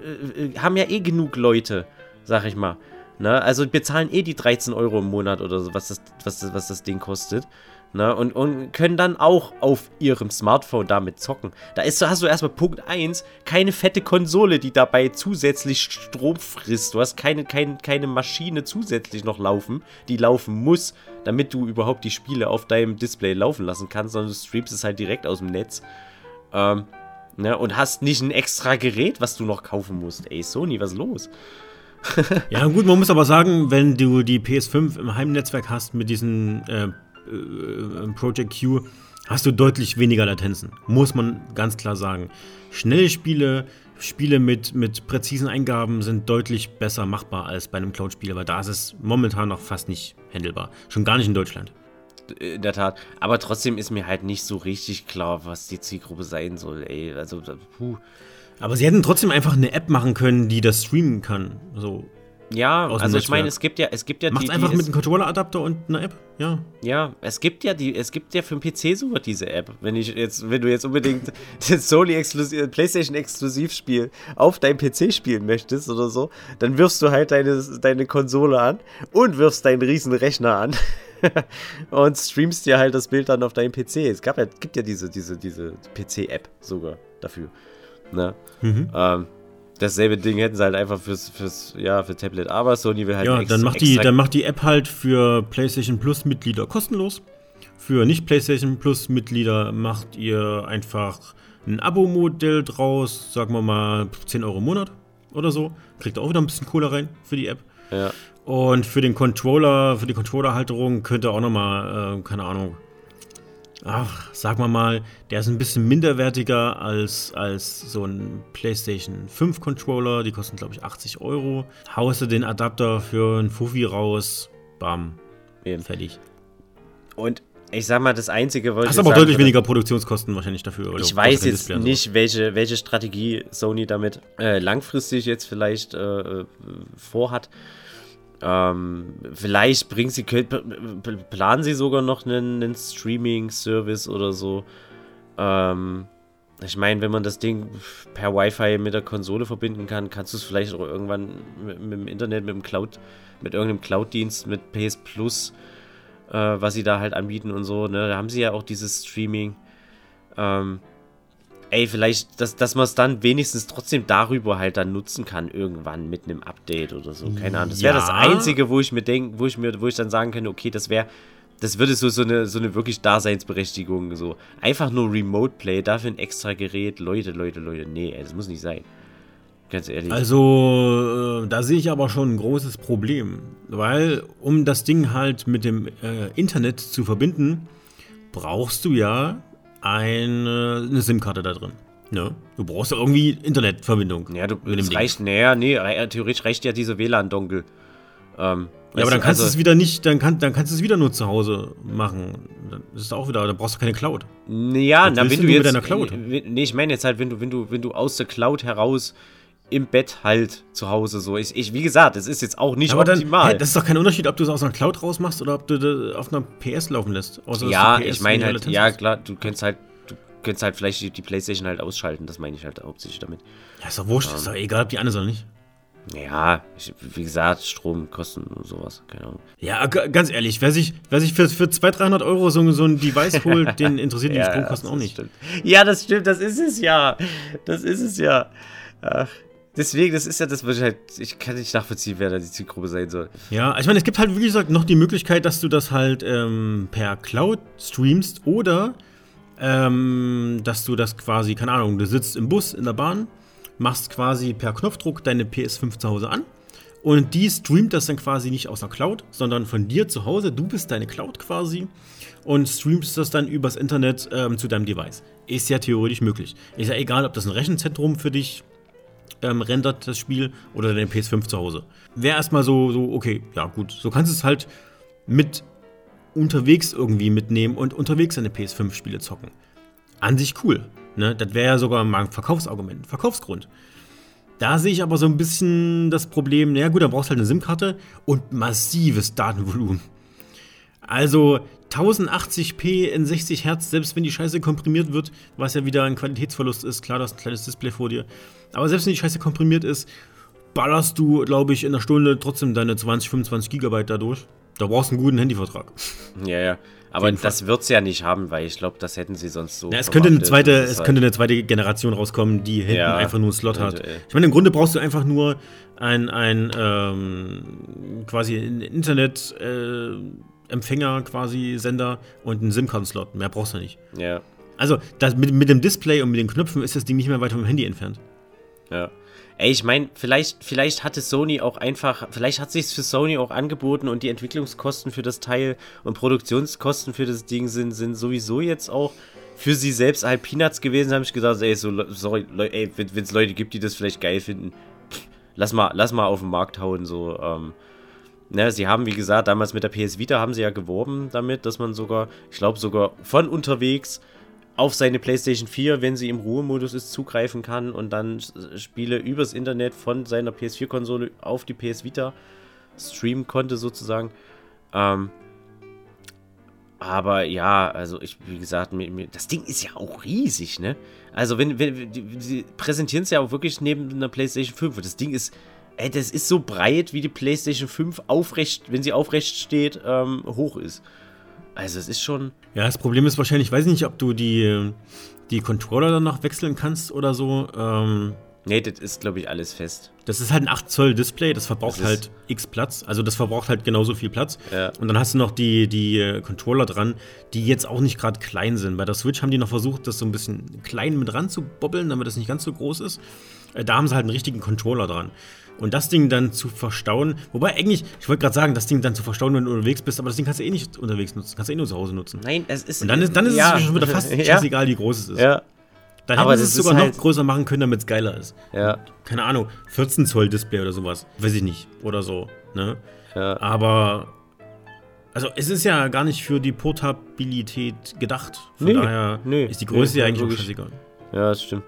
äh, äh, haben ja eh genug Leute, sag ich mal. Ne? Also bezahlen eh die 13 Euro im Monat oder so, was das, was das, was das Ding kostet. Ne? Und, und können dann auch auf ihrem Smartphone damit zocken. Da ist, hast du erstmal Punkt 1, keine fette Konsole, die dabei zusätzlich Strom frisst. Du hast keine, keine, keine Maschine zusätzlich noch laufen, die laufen muss, damit du überhaupt die Spiele auf deinem Display laufen lassen kannst, sondern du streamst es halt direkt aus dem Netz. Ähm, Ne? Und hast nicht ein extra Gerät, was du noch kaufen musst. Ey, Sony, was ist los?
ja, gut, man muss aber sagen, wenn du die PS5 im Heimnetzwerk hast mit diesem äh, äh, Project Q, hast du deutlich weniger Latenzen. Muss man ganz klar sagen. Schnelle Spiele, Spiele mit, mit präzisen Eingaben sind deutlich besser machbar als bei einem Cloud-Spiel, weil da ist es momentan noch fast nicht handelbar. Schon gar nicht in Deutschland
in der Tat. Aber trotzdem ist mir halt nicht so richtig klar, was die Zielgruppe sein soll, ey. Also, puh.
Aber sie hätten trotzdem einfach eine App machen können, die das streamen kann. So.
Ja, also ich meine, es gibt ja, es gibt ja
Macht's die, einfach die, mit einem Controller-Adapter und einer App, ja.
Ja, es gibt ja die, es gibt ja für den PC sogar diese App. Wenn ich jetzt, wenn du jetzt unbedingt das Sony exklusiv, PlayStation Exklusivspiel auf deinem PC spielen möchtest oder so, dann wirfst du halt deine, deine Konsole an und wirfst deinen riesen Rechner an. und streamst dir halt das Bild dann auf deinem PC. Es gab ja, gibt ja diese, diese, diese PC-App sogar dafür. Ne? Mhm. Ähm, dasselbe Ding hätten sie halt einfach fürs, fürs, ja, für Tablet, aber Sony will halt
Ja, dann macht, die, dann macht die App halt für PlayStation Plus Mitglieder kostenlos. Für nicht PlayStation Plus Mitglieder macht ihr einfach ein Abo-Modell draus, sagen wir mal 10 Euro im Monat oder so. Kriegt auch wieder ein bisschen Kohle rein für die App.
Ja.
Und für den Controller, für die Controller-Halterung könnte auch nochmal, äh, keine Ahnung, ach, sagen wir mal, der ist ein bisschen minderwertiger als, als so ein PlayStation 5 Controller. Die kosten, glaube ich, 80 Euro. Haust du den Adapter für ein Fuffi raus, bam, Eben. fertig.
Und ich sag mal, das Einzige,
was Hast aber auch deutlich weniger Produktionskosten wahrscheinlich dafür.
ich weiß jetzt nicht, welche, welche Strategie Sony damit äh, langfristig jetzt vielleicht äh, vorhat. Ähm, vielleicht bringen sie, planen sie sogar noch einen, einen Streaming-Service oder so. Ähm, ich meine, wenn man das Ding per Wi-Fi mit der Konsole verbinden kann, kannst du es vielleicht auch irgendwann mit, mit, dem Internet, mit dem Cloud, mit irgendeinem Cloud-Dienst, mit PS Plus, äh, was sie da halt anbieten und so. Ne? Da haben sie ja auch dieses Streaming. Ähm, ey, vielleicht, dass, dass man es dann wenigstens trotzdem darüber halt dann nutzen kann, irgendwann mit einem Update oder so. Keine Ahnung. Das wäre ja. das Einzige, wo ich mir denke, wo ich mir, wo ich dann sagen könnte, okay, das wäre, das würde so, so eine, so eine wirklich Daseinsberechtigung, so. Einfach nur Remote Play, dafür ein extra Gerät. Leute, Leute, Leute, nee, ey, das muss nicht sein. Ganz ehrlich.
Also, äh, da sehe ich aber schon ein großes Problem. Weil, um das Ding halt mit dem äh, Internet zu verbinden, brauchst du ja eine, eine SIM-Karte da drin. Ne? Du brauchst ja irgendwie Internetverbindung.
Ja, du, das reicht, naja, nee, theoretisch reicht ja diese WLAN-Dongle.
Ähm, ja, aber dann kannst du also, es wieder nicht, dann, kann, dann kannst du es wieder nur zu Hause machen. Dann ist es auch wieder, da brauchst du keine Cloud.
Ja, na, wenn du jetzt, mit deiner Cloud? Nee, ich meine jetzt halt, wenn du, wenn du, wenn du aus der Cloud heraus im Bett halt zu Hause so. Ich, ich wie gesagt, das ist jetzt auch nicht aber optimal. Dann,
hey, das ist doch kein Unterschied, ob du es aus einer Cloud rausmachst oder ob du das auf einer PS laufen lässt.
ja, ich meine halt, ja klar, du könntest halt, du könntest halt vielleicht die, die Playstation halt ausschalten, das meine ich halt hauptsächlich damit.
Ja, ist doch wurscht, ähm, ist doch egal, ob die eine ist oder nicht.
Ja, ich, wie gesagt, Stromkosten und sowas, keine Ahnung.
Ja, ganz ehrlich, wer sich, wer sich für, für 200, 300 Euro so, so ein Device holt, den interessiert die ja, Stromkosten auch nicht.
Stimmt. Ja, das stimmt, das ist es ja. Das ist es ja. Ach, Deswegen, das ist ja das, was ich halt, ich kann nicht nachvollziehen, wer da die Zielgruppe sein soll.
Ja, ich meine, es gibt halt, wie gesagt, noch die Möglichkeit, dass du das halt ähm, per Cloud streamst oder ähm, dass du das quasi, keine Ahnung, du sitzt im Bus, in der Bahn, machst quasi per Knopfdruck deine PS5 zu Hause an und die streamt das dann quasi nicht aus der Cloud, sondern von dir zu Hause. Du bist deine Cloud quasi und streamst das dann übers Internet ähm, zu deinem Device. Ist ja theoretisch möglich. Ist ja egal, ob das ein Rechenzentrum für dich ähm, rendert das Spiel oder deine PS5 zu Hause. Wäre erstmal so, so, okay, ja gut, so kannst du es halt mit unterwegs irgendwie mitnehmen und unterwegs deine PS5-Spiele zocken. An sich cool. Ne? Das wäre ja sogar mal ein Verkaufsargument, Verkaufsgrund. Da sehe ich aber so ein bisschen das Problem, naja gut, dann brauchst du halt eine SIM-Karte und massives Datenvolumen. Also 1080p in 60 Hertz, selbst wenn die Scheiße komprimiert wird, was ja wieder ein Qualitätsverlust ist, klar, du hast ein kleines Display vor dir. Aber selbst wenn die Scheiße komprimiert ist, ballerst du, glaube ich, in einer Stunde trotzdem deine 20, 25 Gigabyte dadurch. Da brauchst du einen guten Handyvertrag.
Ja, ja. Aber das wird es ja nicht haben, weil ich glaube, das hätten sie sonst so.
Ja, es könnte, eine zweite, es halt könnte eine zweite Generation rauskommen, die hinten ja, einfach nur einen Slot hat. Ich meine, im Grunde brauchst du einfach nur ein, ein ähm, quasi ein Internet. Äh, Empfänger quasi, Sender und einen SIM-Karten-Slot. Mehr brauchst du nicht.
Ja.
Also das, mit, mit dem Display und mit den Knöpfen ist das Ding nicht mehr weit vom Handy entfernt.
Ja. Ey, ich meine, vielleicht, vielleicht hatte Sony auch einfach, vielleicht hat sich für Sony auch angeboten und die Entwicklungskosten für das Teil und Produktionskosten für das Ding sind, sind sowieso jetzt auch für sie selbst halt Peanuts gewesen, habe ich gesagt, ey, so, sorry, ey, wenn es Leute gibt, die das vielleicht geil finden, pff, lass mal, lass mal auf den Markt hauen, so, ähm, Ne, sie haben, wie gesagt, damals mit der PS Vita haben sie ja geworben damit, dass man sogar, ich glaube sogar von unterwegs auf seine PlayStation 4, wenn sie im Ruhemodus ist, zugreifen kann und dann Spiele übers Internet von seiner PS4-Konsole auf die PS Vita streamen konnte, sozusagen. Ähm, aber ja, also ich, wie gesagt, das Ding ist ja auch riesig, ne? Also wenn, wenn, sie präsentieren es ja auch wirklich neben einer PlayStation 5. Das Ding ist ey, das ist so breit, wie die PlayStation 5 aufrecht, wenn sie aufrecht steht, ähm, hoch ist. Also es ist schon.
Ja, das Problem ist wahrscheinlich, ich weiß nicht, ob du die, die Controller dann noch wechseln kannst oder so. Ähm,
nee, das ist, glaube ich, alles fest.
Das ist halt ein 8 Zoll Display, das verbraucht das halt x Platz. Also das verbraucht halt genauso viel Platz. Ja. Und dann hast du noch die, die äh, Controller dran, die jetzt auch nicht gerade klein sind. Bei der Switch haben die noch versucht, das so ein bisschen klein mit ran zu bobbeln, damit das nicht ganz so groß ist. Äh, da haben sie halt einen richtigen Controller dran. Und das Ding dann zu verstauen, wobei eigentlich, ich wollte gerade sagen, das Ding dann zu verstauen, wenn du unterwegs bist, aber das Ding kannst du eh nicht unterwegs nutzen, kannst du eh nur zu Hause nutzen.
Nein, es ist.
Und dann ist, dann ist
ja.
es schon wieder fast scheißegal, wie groß es ist.
Ja,
Dann
Aber
hätten sie es sogar
halt-
noch größer machen können, damit es geiler ist.
ja,
Keine Ahnung, 14 Zoll Display oder sowas. Weiß ich nicht. Oder so. Ne?
ja.
Aber. Also, es ist ja gar nicht für die Portabilität gedacht. Von
Nee,
daher
nee,
ist die Größe
nee,
ja eigentlich auch
wirklich.
scheißegal.
Ja, das stimmt.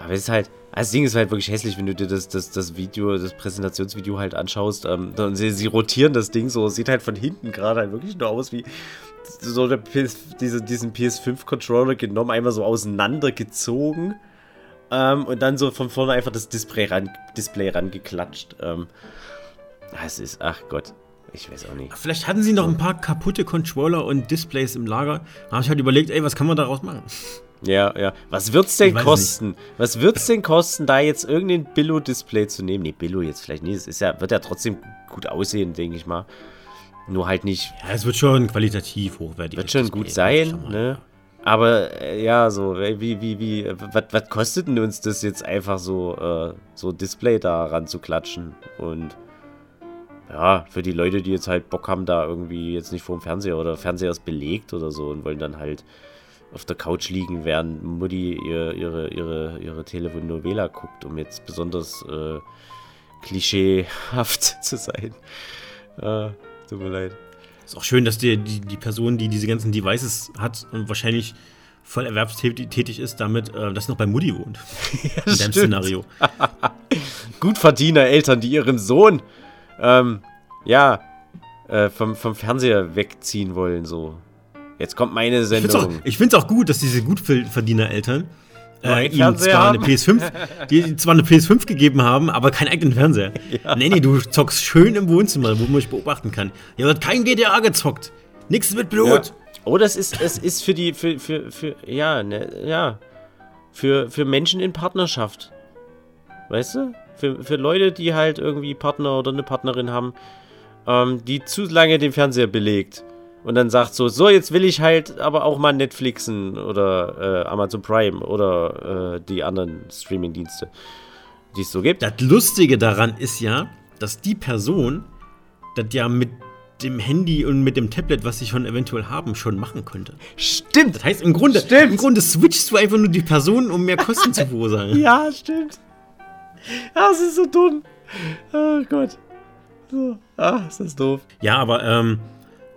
Aber es ist halt, das Ding ist halt wirklich hässlich, wenn du dir das, das, das Video, das Präsentationsvideo halt anschaust. Ähm, dann sie, sie rotieren das Ding so, sieht halt von hinten gerade halt wirklich nur aus wie so der PS, diese, diesen PS5-Controller genommen, einmal so auseinandergezogen. Ähm, und dann so von vorne einfach das Display ran, Display rangeklatscht. Ähm, das ist, ach Gott, ich weiß auch nicht.
Vielleicht hatten sie noch ein paar kaputte Controller und Displays im Lager. Da habe ich halt überlegt, ey, was kann man daraus machen?
Ja, ja. Was wird's denn kosten? Was wird's denn kosten, da jetzt irgendein Billo-Display zu nehmen? Nee, Billo jetzt vielleicht nicht. Es ist ja, wird ja trotzdem gut aussehen, denke ich mal. Nur halt nicht.
Ja, es wird schon qualitativ hochwertig.
Wird schon gut sein, ne? Aber äh, ja, so, wie, wie, wie, was was kostet denn uns das jetzt einfach so, äh, so Display da ranzuklatschen? Und ja, für die Leute, die jetzt halt Bock haben, da irgendwie jetzt nicht vor dem Fernseher oder Fernseher ist belegt oder so und wollen dann halt auf der Couch liegen, während Mutti ihr, ihre, ihre, ihre Telenovela guckt, um jetzt besonders äh, klischeehaft zu sein. Äh, tut mir leid.
Ist auch schön, dass die, die, die Person, die diese ganzen Devices hat und wahrscheinlich voll erwerbstätig ist, damit äh, das noch bei Mutti wohnt. In dem. Szenario.
Gutverdiener Eltern, die ihren Sohn, ähm, ja, äh, vom, vom Fernseher wegziehen wollen, so. Jetzt kommt meine
auch,
Sendung.
ich find's auch gut, dass diese Gutverdiener-Eltern äh, ihm zwar
haben.
eine PS5, die zwar eine PS5 gegeben haben, aber keinen eigenen Fernseher. Nee, nee, du zockst schön im Wohnzimmer, wo man dich beobachten kann. Hier wird kein GTA gezockt. Nichts mit Blut.
Ja. Oh, das ist, es ist für die, für, für, für, ja, ne, ja, für, für Menschen in Partnerschaft. Weißt du? Für, für Leute, die halt irgendwie Partner oder eine Partnerin haben, ähm, die zu lange den Fernseher belegt. Und dann sagt so, so, jetzt will ich halt aber auch mal Netflixen oder äh, Amazon Prime oder äh, die anderen Streaming-Dienste, die es so gibt.
Das Lustige daran ist ja, dass die Person das ja mit dem Handy und mit dem Tablet, was sie schon eventuell haben, schon machen könnte.
Stimmt!
Das heißt, im Grunde,
Stimmt.
im Grunde switchst du einfach nur die Person, um mehr Kosten zu verursachen.
Ja, stimmt. Das ist so dumm. Oh Gott. So. Ah, ist das doof.
Ja, aber ähm,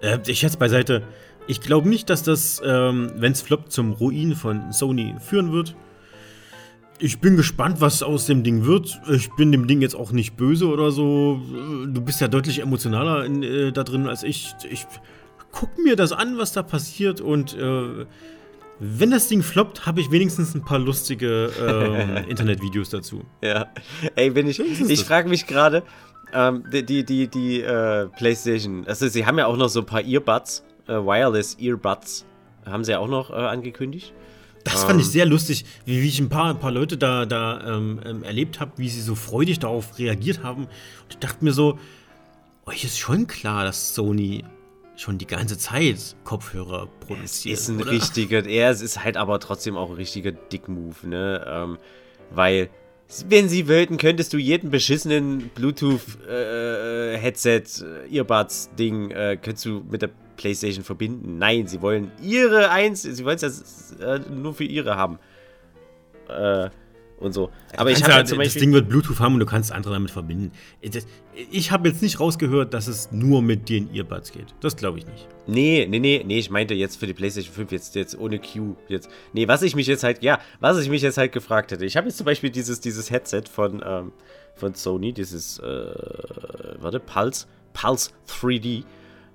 äh, ich jetzt beiseite. Ich glaube nicht, dass das, ähm, wenn es floppt, zum Ruin von Sony führen wird. Ich bin gespannt, was aus dem Ding wird. Ich bin dem Ding jetzt auch nicht böse oder so. Du bist ja deutlich emotionaler in, äh, da drin als ich. Ich guck mir das an, was da passiert und äh, wenn das Ding floppt, habe ich wenigstens ein paar lustige ähm, Internetvideos dazu.
Ja. Ey, wenn ich. Ich frage mich gerade, ähm, die, die, die, die äh, PlayStation. Also, sie haben ja auch noch so ein paar Earbuds, äh, Wireless Earbuds. Haben sie ja auch noch äh, angekündigt.
Das fand ich sehr lustig, wie, wie ich ein paar, ein paar Leute da, da ähm, ähm, erlebt habe, wie sie so freudig darauf reagiert haben. Und ich dachte mir so, euch ist schon klar, dass Sony schon die ganze Zeit Kopfhörer produziert.
Ist ein
oder?
richtiger, ja, es ist halt aber trotzdem auch ein richtiger Dick-Move, ne? Ähm, weil, wenn sie wollten, könntest du jeden beschissenen Bluetooth-Headset, äh, Earbuds-Ding, äh, könntest du mit der PlayStation verbinden. Nein, sie wollen ihre eins, sie wollen es ja, äh, nur für ihre haben. Äh, und so. Aber ich habe zum
das. Ding wird Bluetooth haben und du kannst andere damit verbinden. Ich habe jetzt nicht rausgehört, dass es nur mit den Earbuds geht. Das glaube ich nicht.
Nee, nee, nee, nee, ich meinte jetzt für die PlayStation 5 jetzt, jetzt ohne Q. Jetzt. Nee, was ich mich jetzt halt, ja, was ich mich jetzt halt gefragt hätte. Ich habe jetzt zum Beispiel dieses, dieses Headset von, ähm, von Sony, dieses, äh, warte, Pulse, Pulse 3D,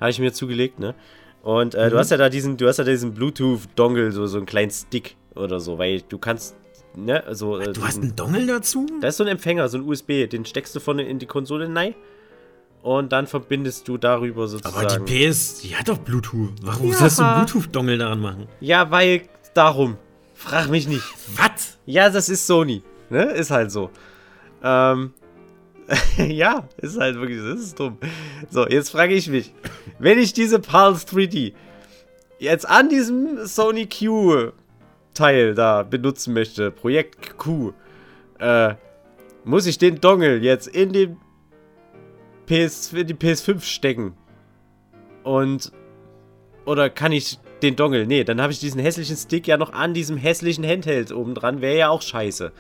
habe ich mir zugelegt, ne? Und äh, du hast ja da diesen, du hast ja diesen Bluetooth-Dongle, so, so einen kleinen Stick oder so, weil du kannst, ne, so. Äh,
Du hast einen Dongle dazu?
da ist so ein Empfänger, so ein USB, den steckst du vorne in die Konsole rein und dann verbindest du darüber sozusagen.
Aber die PS, die hat doch Bluetooth. Warum
Ja.
sollst du einen Bluetooth-Dongle daran machen?
Ja, weil darum. Frag mich nicht.
Was?
Ja, das ist Sony. Ne? Ist halt so. Ähm. ja, ist halt wirklich, das ist dumm. So, jetzt frage ich mich, wenn ich diese Pulse 3D jetzt an diesem Sony Q Teil da benutzen möchte, Projekt Q, äh, muss ich den Dongle jetzt in den PS, in die PS5 stecken? Und. Oder kann ich den Dongle? Nee, dann habe ich diesen hässlichen Stick ja noch an diesem hässlichen Handheld oben dran. Wäre ja auch scheiße.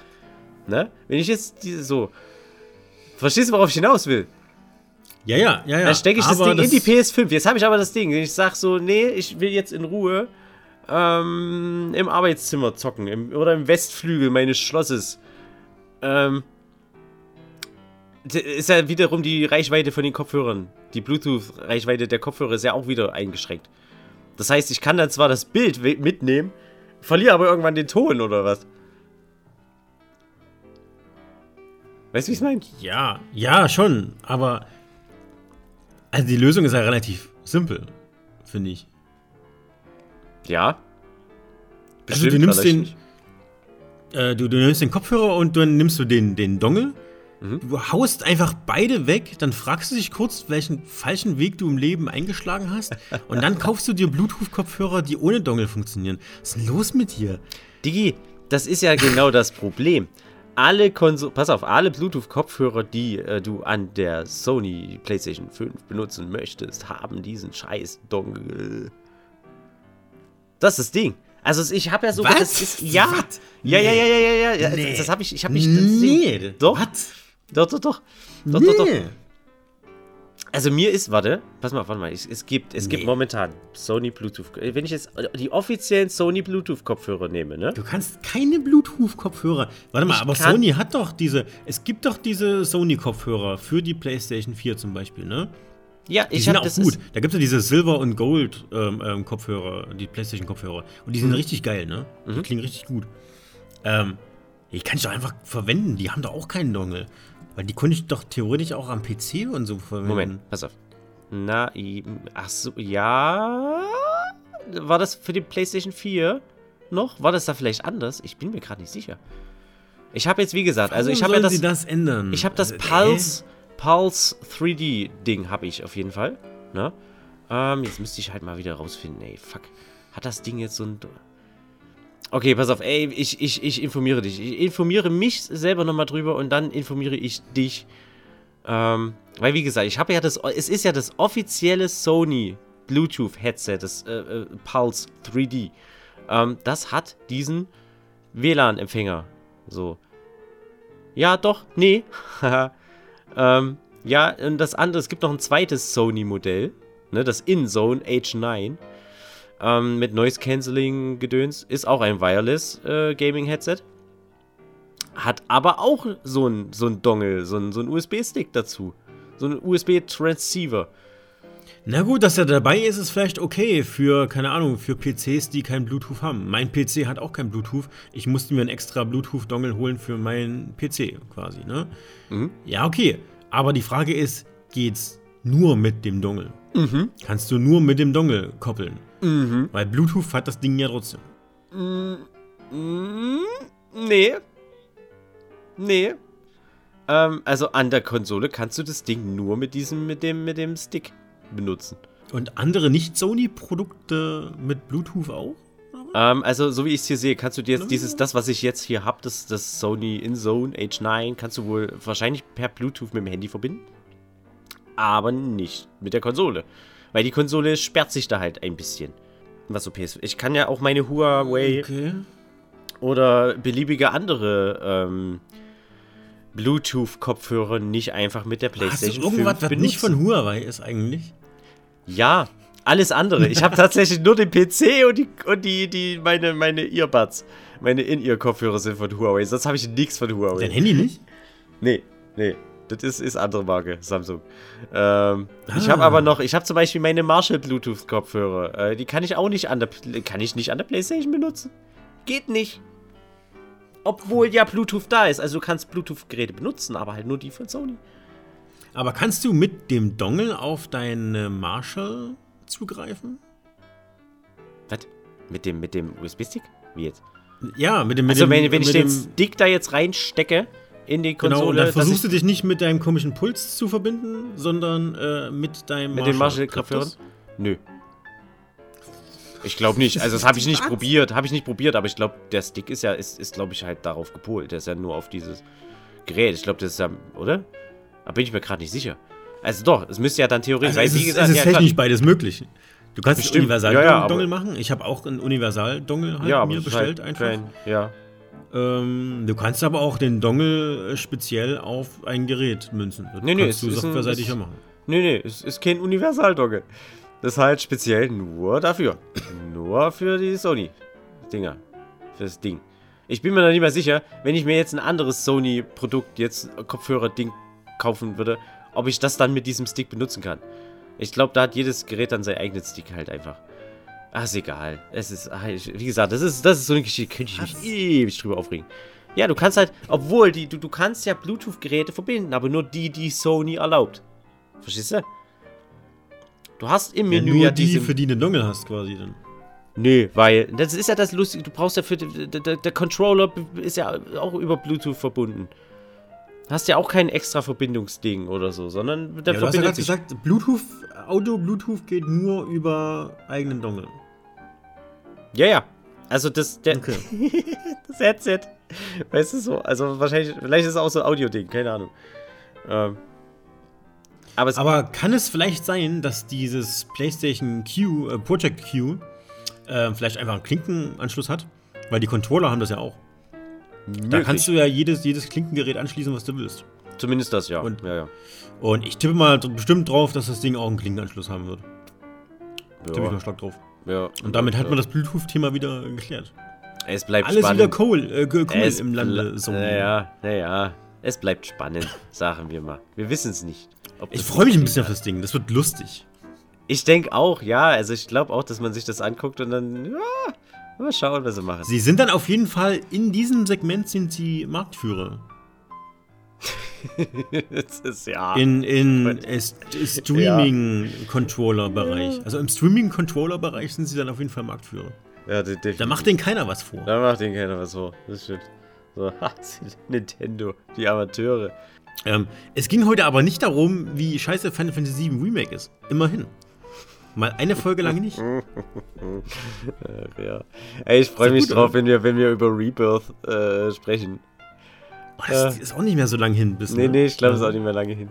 Ne? Wenn ich jetzt diese so. Verstehst du, worauf ich hinaus will?
Ja, ja, ja, ja.
Dann stecke ich das Ding das in die PS5. Jetzt habe ich aber das Ding. Ich sag so, nee, ich will jetzt in Ruhe ähm, im Arbeitszimmer zocken. Im, oder im Westflügel meines Schlosses. Ähm, ist ja wiederum die Reichweite von den Kopfhörern. Die Bluetooth-Reichweite der Kopfhörer ist ja auch wieder eingeschränkt. Das heißt, ich kann dann zwar das Bild mitnehmen, verliere aber irgendwann den Ton oder was? Weißt du, wie ich es meine?
Ja, ja, schon. Aber also die Lösung ist ja relativ simpel, finde ich.
Ja.
Bestimmt, also du nimmst den, äh, du, du, nimmst den Kopfhörer und dann nimmst du den, den Dongle. Mhm. Du haust einfach beide weg, dann fragst du dich kurz, welchen falschen Weg du im Leben eingeschlagen hast. und dann kaufst du dir Bluetooth-Kopfhörer, die ohne Dongle funktionieren. Was ist denn los mit dir?
Digi, das ist ja genau das Problem alle Konsole, pass auf, alle Bluetooth-Kopfhörer, die äh, du an der Sony PlayStation 5 benutzen möchtest, haben diesen scheiß Dongle. Das ist das Ding. Also ich habe ja so
was? Das ist,
ja, Was? ja, ja, ja, ja, ja, ja. Nee. Das, das habe ich, ich habe mich.
Nee.
Doch. Was? Doch, doch, doch. Doch, nee. doch, doch. Also mir ist, warte, pass mal, warte mal, es, es gibt, es nee. gibt momentan Sony Bluetooth, wenn ich jetzt die offiziellen Sony Bluetooth Kopfhörer nehme, ne?
Du kannst keine Bluetooth Kopfhörer. Warte mal, ich aber Sony hat doch diese, es gibt doch diese Sony Kopfhörer für die PlayStation 4 zum Beispiel, ne?
Ja,
die ich sind auch gut. Da gibt es ja diese Silver und Gold ähm, ähm, Kopfhörer, die PlayStation Kopfhörer. Und die sind mhm. richtig geil, ne? Die mhm. klingen richtig gut. Ähm, die kann ich doch einfach verwenden. Die haben doch auch keinen Dongle. Weil die konnte ich doch theoretisch auch am PC und so
verwenden. Moment, pass auf. Na, ach so, ja. War das für die PlayStation 4 noch? War das da vielleicht anders? Ich bin mir gerade nicht sicher. Ich habe jetzt, wie gesagt, also ich habe ja das.
Sie das ändern?
Ich habe das also, Pulse, äh? Pulse 3D-Ding, habe ich auf jeden Fall. Ne? Ähm, jetzt müsste ich halt mal wieder rausfinden, ey, fuck. Hat das Ding jetzt so ein. Okay, pass auf, ey, ich, ich, ich informiere dich. Ich informiere mich selber nochmal drüber und dann informiere ich dich. Ähm, weil wie gesagt, ich habe ja das, es ist ja das offizielle Sony Bluetooth Headset, das äh, äh, Pulse 3D. Ähm, das hat diesen WLAN-Empfänger. So. Ja, doch, nee. ähm, ja, und das andere, es gibt noch ein zweites Sony-Modell, ne, das InZone H9 ähm, mit Noise Cancelling Gedöns. Ist auch ein Wireless äh, Gaming Headset. Hat aber auch so ein, so ein Dongle, so ein, so ein USB-Stick dazu. So ein USB-Transceiver.
Na gut, dass er dabei ist, ist vielleicht okay für, keine Ahnung, für PCs, die kein Bluetooth haben. Mein PC hat auch kein Bluetooth. Ich musste mir einen extra Bluetooth-Dongle holen für meinen PC quasi, ne? Mhm. Ja, okay. Aber die Frage ist, geht's nur mit dem Dongle? Mhm. Kannst du nur mit dem Dongle koppeln? Mhm. Weil Bluetooth hat das Ding ja trotzdem.
Mm, nee. Nee. Ähm, also an der Konsole kannst du das Ding nur mit diesem, mit dem, mit dem Stick benutzen.
Und andere nicht-Sony-Produkte mit Bluetooth auch?
Ähm, also, so wie ich es hier sehe, kannst du dir jetzt dieses, das, was ich jetzt hier habe, das, das Sony InZone H9, kannst du wohl wahrscheinlich per Bluetooth mit dem Handy verbinden. Aber nicht mit der Konsole. Weil die Konsole sperrt sich da halt ein bisschen. Was so PS. Ich kann ja auch meine Huawei okay. oder beliebige andere ähm, Bluetooth-Kopfhörer nicht einfach mit der PlayStation Hast du
irgendwas, was nicht von Huawei ist eigentlich?
Ja, alles andere. Ich habe tatsächlich nur den PC und die und die die meine meine Earbuds, meine In-Ear-Kopfhörer sind von Huawei. Sonst habe ich nichts von Huawei.
Dein Handy nicht?
Nee, nee. Das ist, ist andere Marke, Samsung. Ähm, ah. Ich habe aber noch, ich habe zum Beispiel meine Marshall Bluetooth Kopfhörer. Äh, die kann ich auch nicht an der, kann ich nicht an der PlayStation benutzen. Geht nicht. Obwohl ja Bluetooth da ist. Also du kannst Bluetooth-Geräte benutzen, aber halt nur die von Sony.
Aber kannst du mit dem Dongle auf deine Marshall zugreifen?
Was? Mit dem, mit dem USB-Stick? Wie jetzt?
Ja, mit dem. Mit
also, wenn, wenn ich den Stick da jetzt reinstecke, in die Konsole. Genau, und
dann versuchst du dich nicht mit deinem komischen Puls zu verbinden, sondern äh, mit deinem
Mit den Marshall-Kopfhörern? Nö. Ich glaube nicht. Also das habe ich nicht Was? probiert. Habe ich nicht probiert, aber ich glaube, der Stick ist ja, ist, ist glaube ich, halt darauf gepolt. Der ist ja nur auf dieses Gerät. Ich glaube, das ist ja, oder? Da bin ich mir gerade nicht sicher. Also doch, es müsste ja dann theoretisch,
also
weil,
gesagt, es ist ja, technisch beides möglich. Du kannst
Bestimmt.
Universal-Dongle
ja,
machen. Ich habe auch einen Universal-Dongle halt
ja,
mir bestellt
halt
einfach.
Kein, ja.
Ähm, du kannst aber auch den Dongle äh, speziell auf ein Gerät münzen. Das
Nee, nee,
kannst
es
du softwareseitig
es-
ja machen.
Nee, nee, es ist kein Universal-Dongle. Das ist halt speziell nur dafür. nur für die Sony-Dinger. Fürs Ding. Ich bin mir noch nicht mehr sicher, wenn ich mir jetzt ein anderes Sony-Produkt, jetzt Kopfhörer-Ding kaufen würde, ob ich das dann mit diesem Stick benutzen kann. Ich glaube, da hat jedes Gerät dann seinen eigenen Stick halt einfach. Ach, ist egal. Es ist, ich, wie gesagt, das ist, das ist so eine Geschichte, könnte ich mich ewig drüber aufregen. Ja, du kannst halt, obwohl, die, du, du kannst ja Bluetooth-Geräte verbinden, aber nur die, die Sony erlaubt. Verstehst du? Du hast im
Ja,
Menü
nur
ja
die,
diese...
für die eine Dongle hast quasi dann.
Nö, weil das ist ja das Lustige. Du brauchst ja für der, der, Controller ist ja auch über Bluetooth verbunden. Hast ja auch kein extra Verbindungsding oder so, sondern der
Ja, du hast ja
verbindet
gerade
sich.
gesagt, Bluetooth, Audio, Bluetooth geht nur über eigenen Dongle.
Ja, ja. Also das, der,
Okay.
das Headset. Weißt du so? Also wahrscheinlich, vielleicht ist es auch so ein Audio-Ding, keine Ahnung. Ähm, aber
Aber kann es vielleicht sein, dass dieses PlayStation Q, äh, Project Q, äh, vielleicht einfach einen Klinkenanschluss hat? Weil die Controller haben das ja auch. Da
möglich.
kannst du ja jedes, jedes Klinkengerät anschließen, was du willst.
Zumindest das, ja.
Und-
ja, ja.
Und ich tippe mal bestimmt drauf, dass das Ding auch einen Klinkenanschluss haben wird. Tippe ich
ja,
mal stark drauf.
ja.
Und damit hat
ja.
man das Bluetooth-Thema wieder geklärt.
Es bleibt
Alles
spannend.
wieder cool, äh, cool
Es
im Lande. So.
Naja, naja. Es bleibt spannend, sagen wir mal. Wir wissen es nicht.
Ich freue mich ein bisschen auf das Ding. Das wird lustig.
Ich denke auch, ja. Also ich glaube auch, dass man sich das anguckt und dann, ja, mal schauen, was sie machen.
Sie sind dann auf jeden Fall, in diesem Segment sind sie Marktführer.
das ist ja.
In, in äh, St- Streaming-Controller-Bereich. Also im Streaming-Controller-Bereich sind sie dann auf jeden Fall Marktführer.
ja.
Da macht denen keiner was vor.
Da macht denen keiner was vor. Das stimmt. So, Nintendo, die Amateure.
Ähm, es ging heute aber nicht darum, wie scheiße Final Fantasy VII Remake ist. Immerhin. Mal eine Folge lang nicht.
Ja. Ey, ich freue
Ist
mich
gut,
drauf,
oder?
wenn wir, wenn wir über Rebirth äh, sprechen.
Oh, das ist auch nicht mehr so lang hin. Bis,
Nee,
ne?
nee, ich glaube, es ist
Ja.
auch nicht mehr lange hin.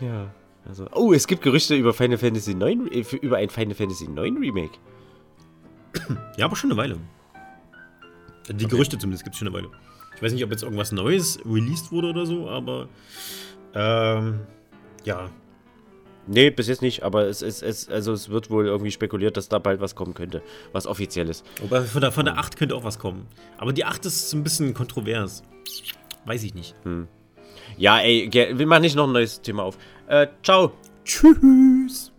Ja. Also, oh, es gibt Gerüchte über Final Fantasy 9, äh, über ein Final Fantasy 9 Remake.
Ja, aber schon eine Weile. Die Gerüchte zumindest gibt es schon eine Weile. Ich weiß nicht, ob jetzt irgendwas Neues released wurde oder so, aber ähm, ja.
Nee, bis jetzt nicht, aber es, es, es, also es wird wohl irgendwie spekuliert, dass da bald was kommen könnte, was offiziell ist.
Wobei von der, von der 8 könnte auch was kommen. Aber die 8 ist ein bisschen kontrovers. Weiß ich nicht.
Ja, ey, wir machen nicht noch ein neues Thema auf. Äh, ciao.
Tschüss.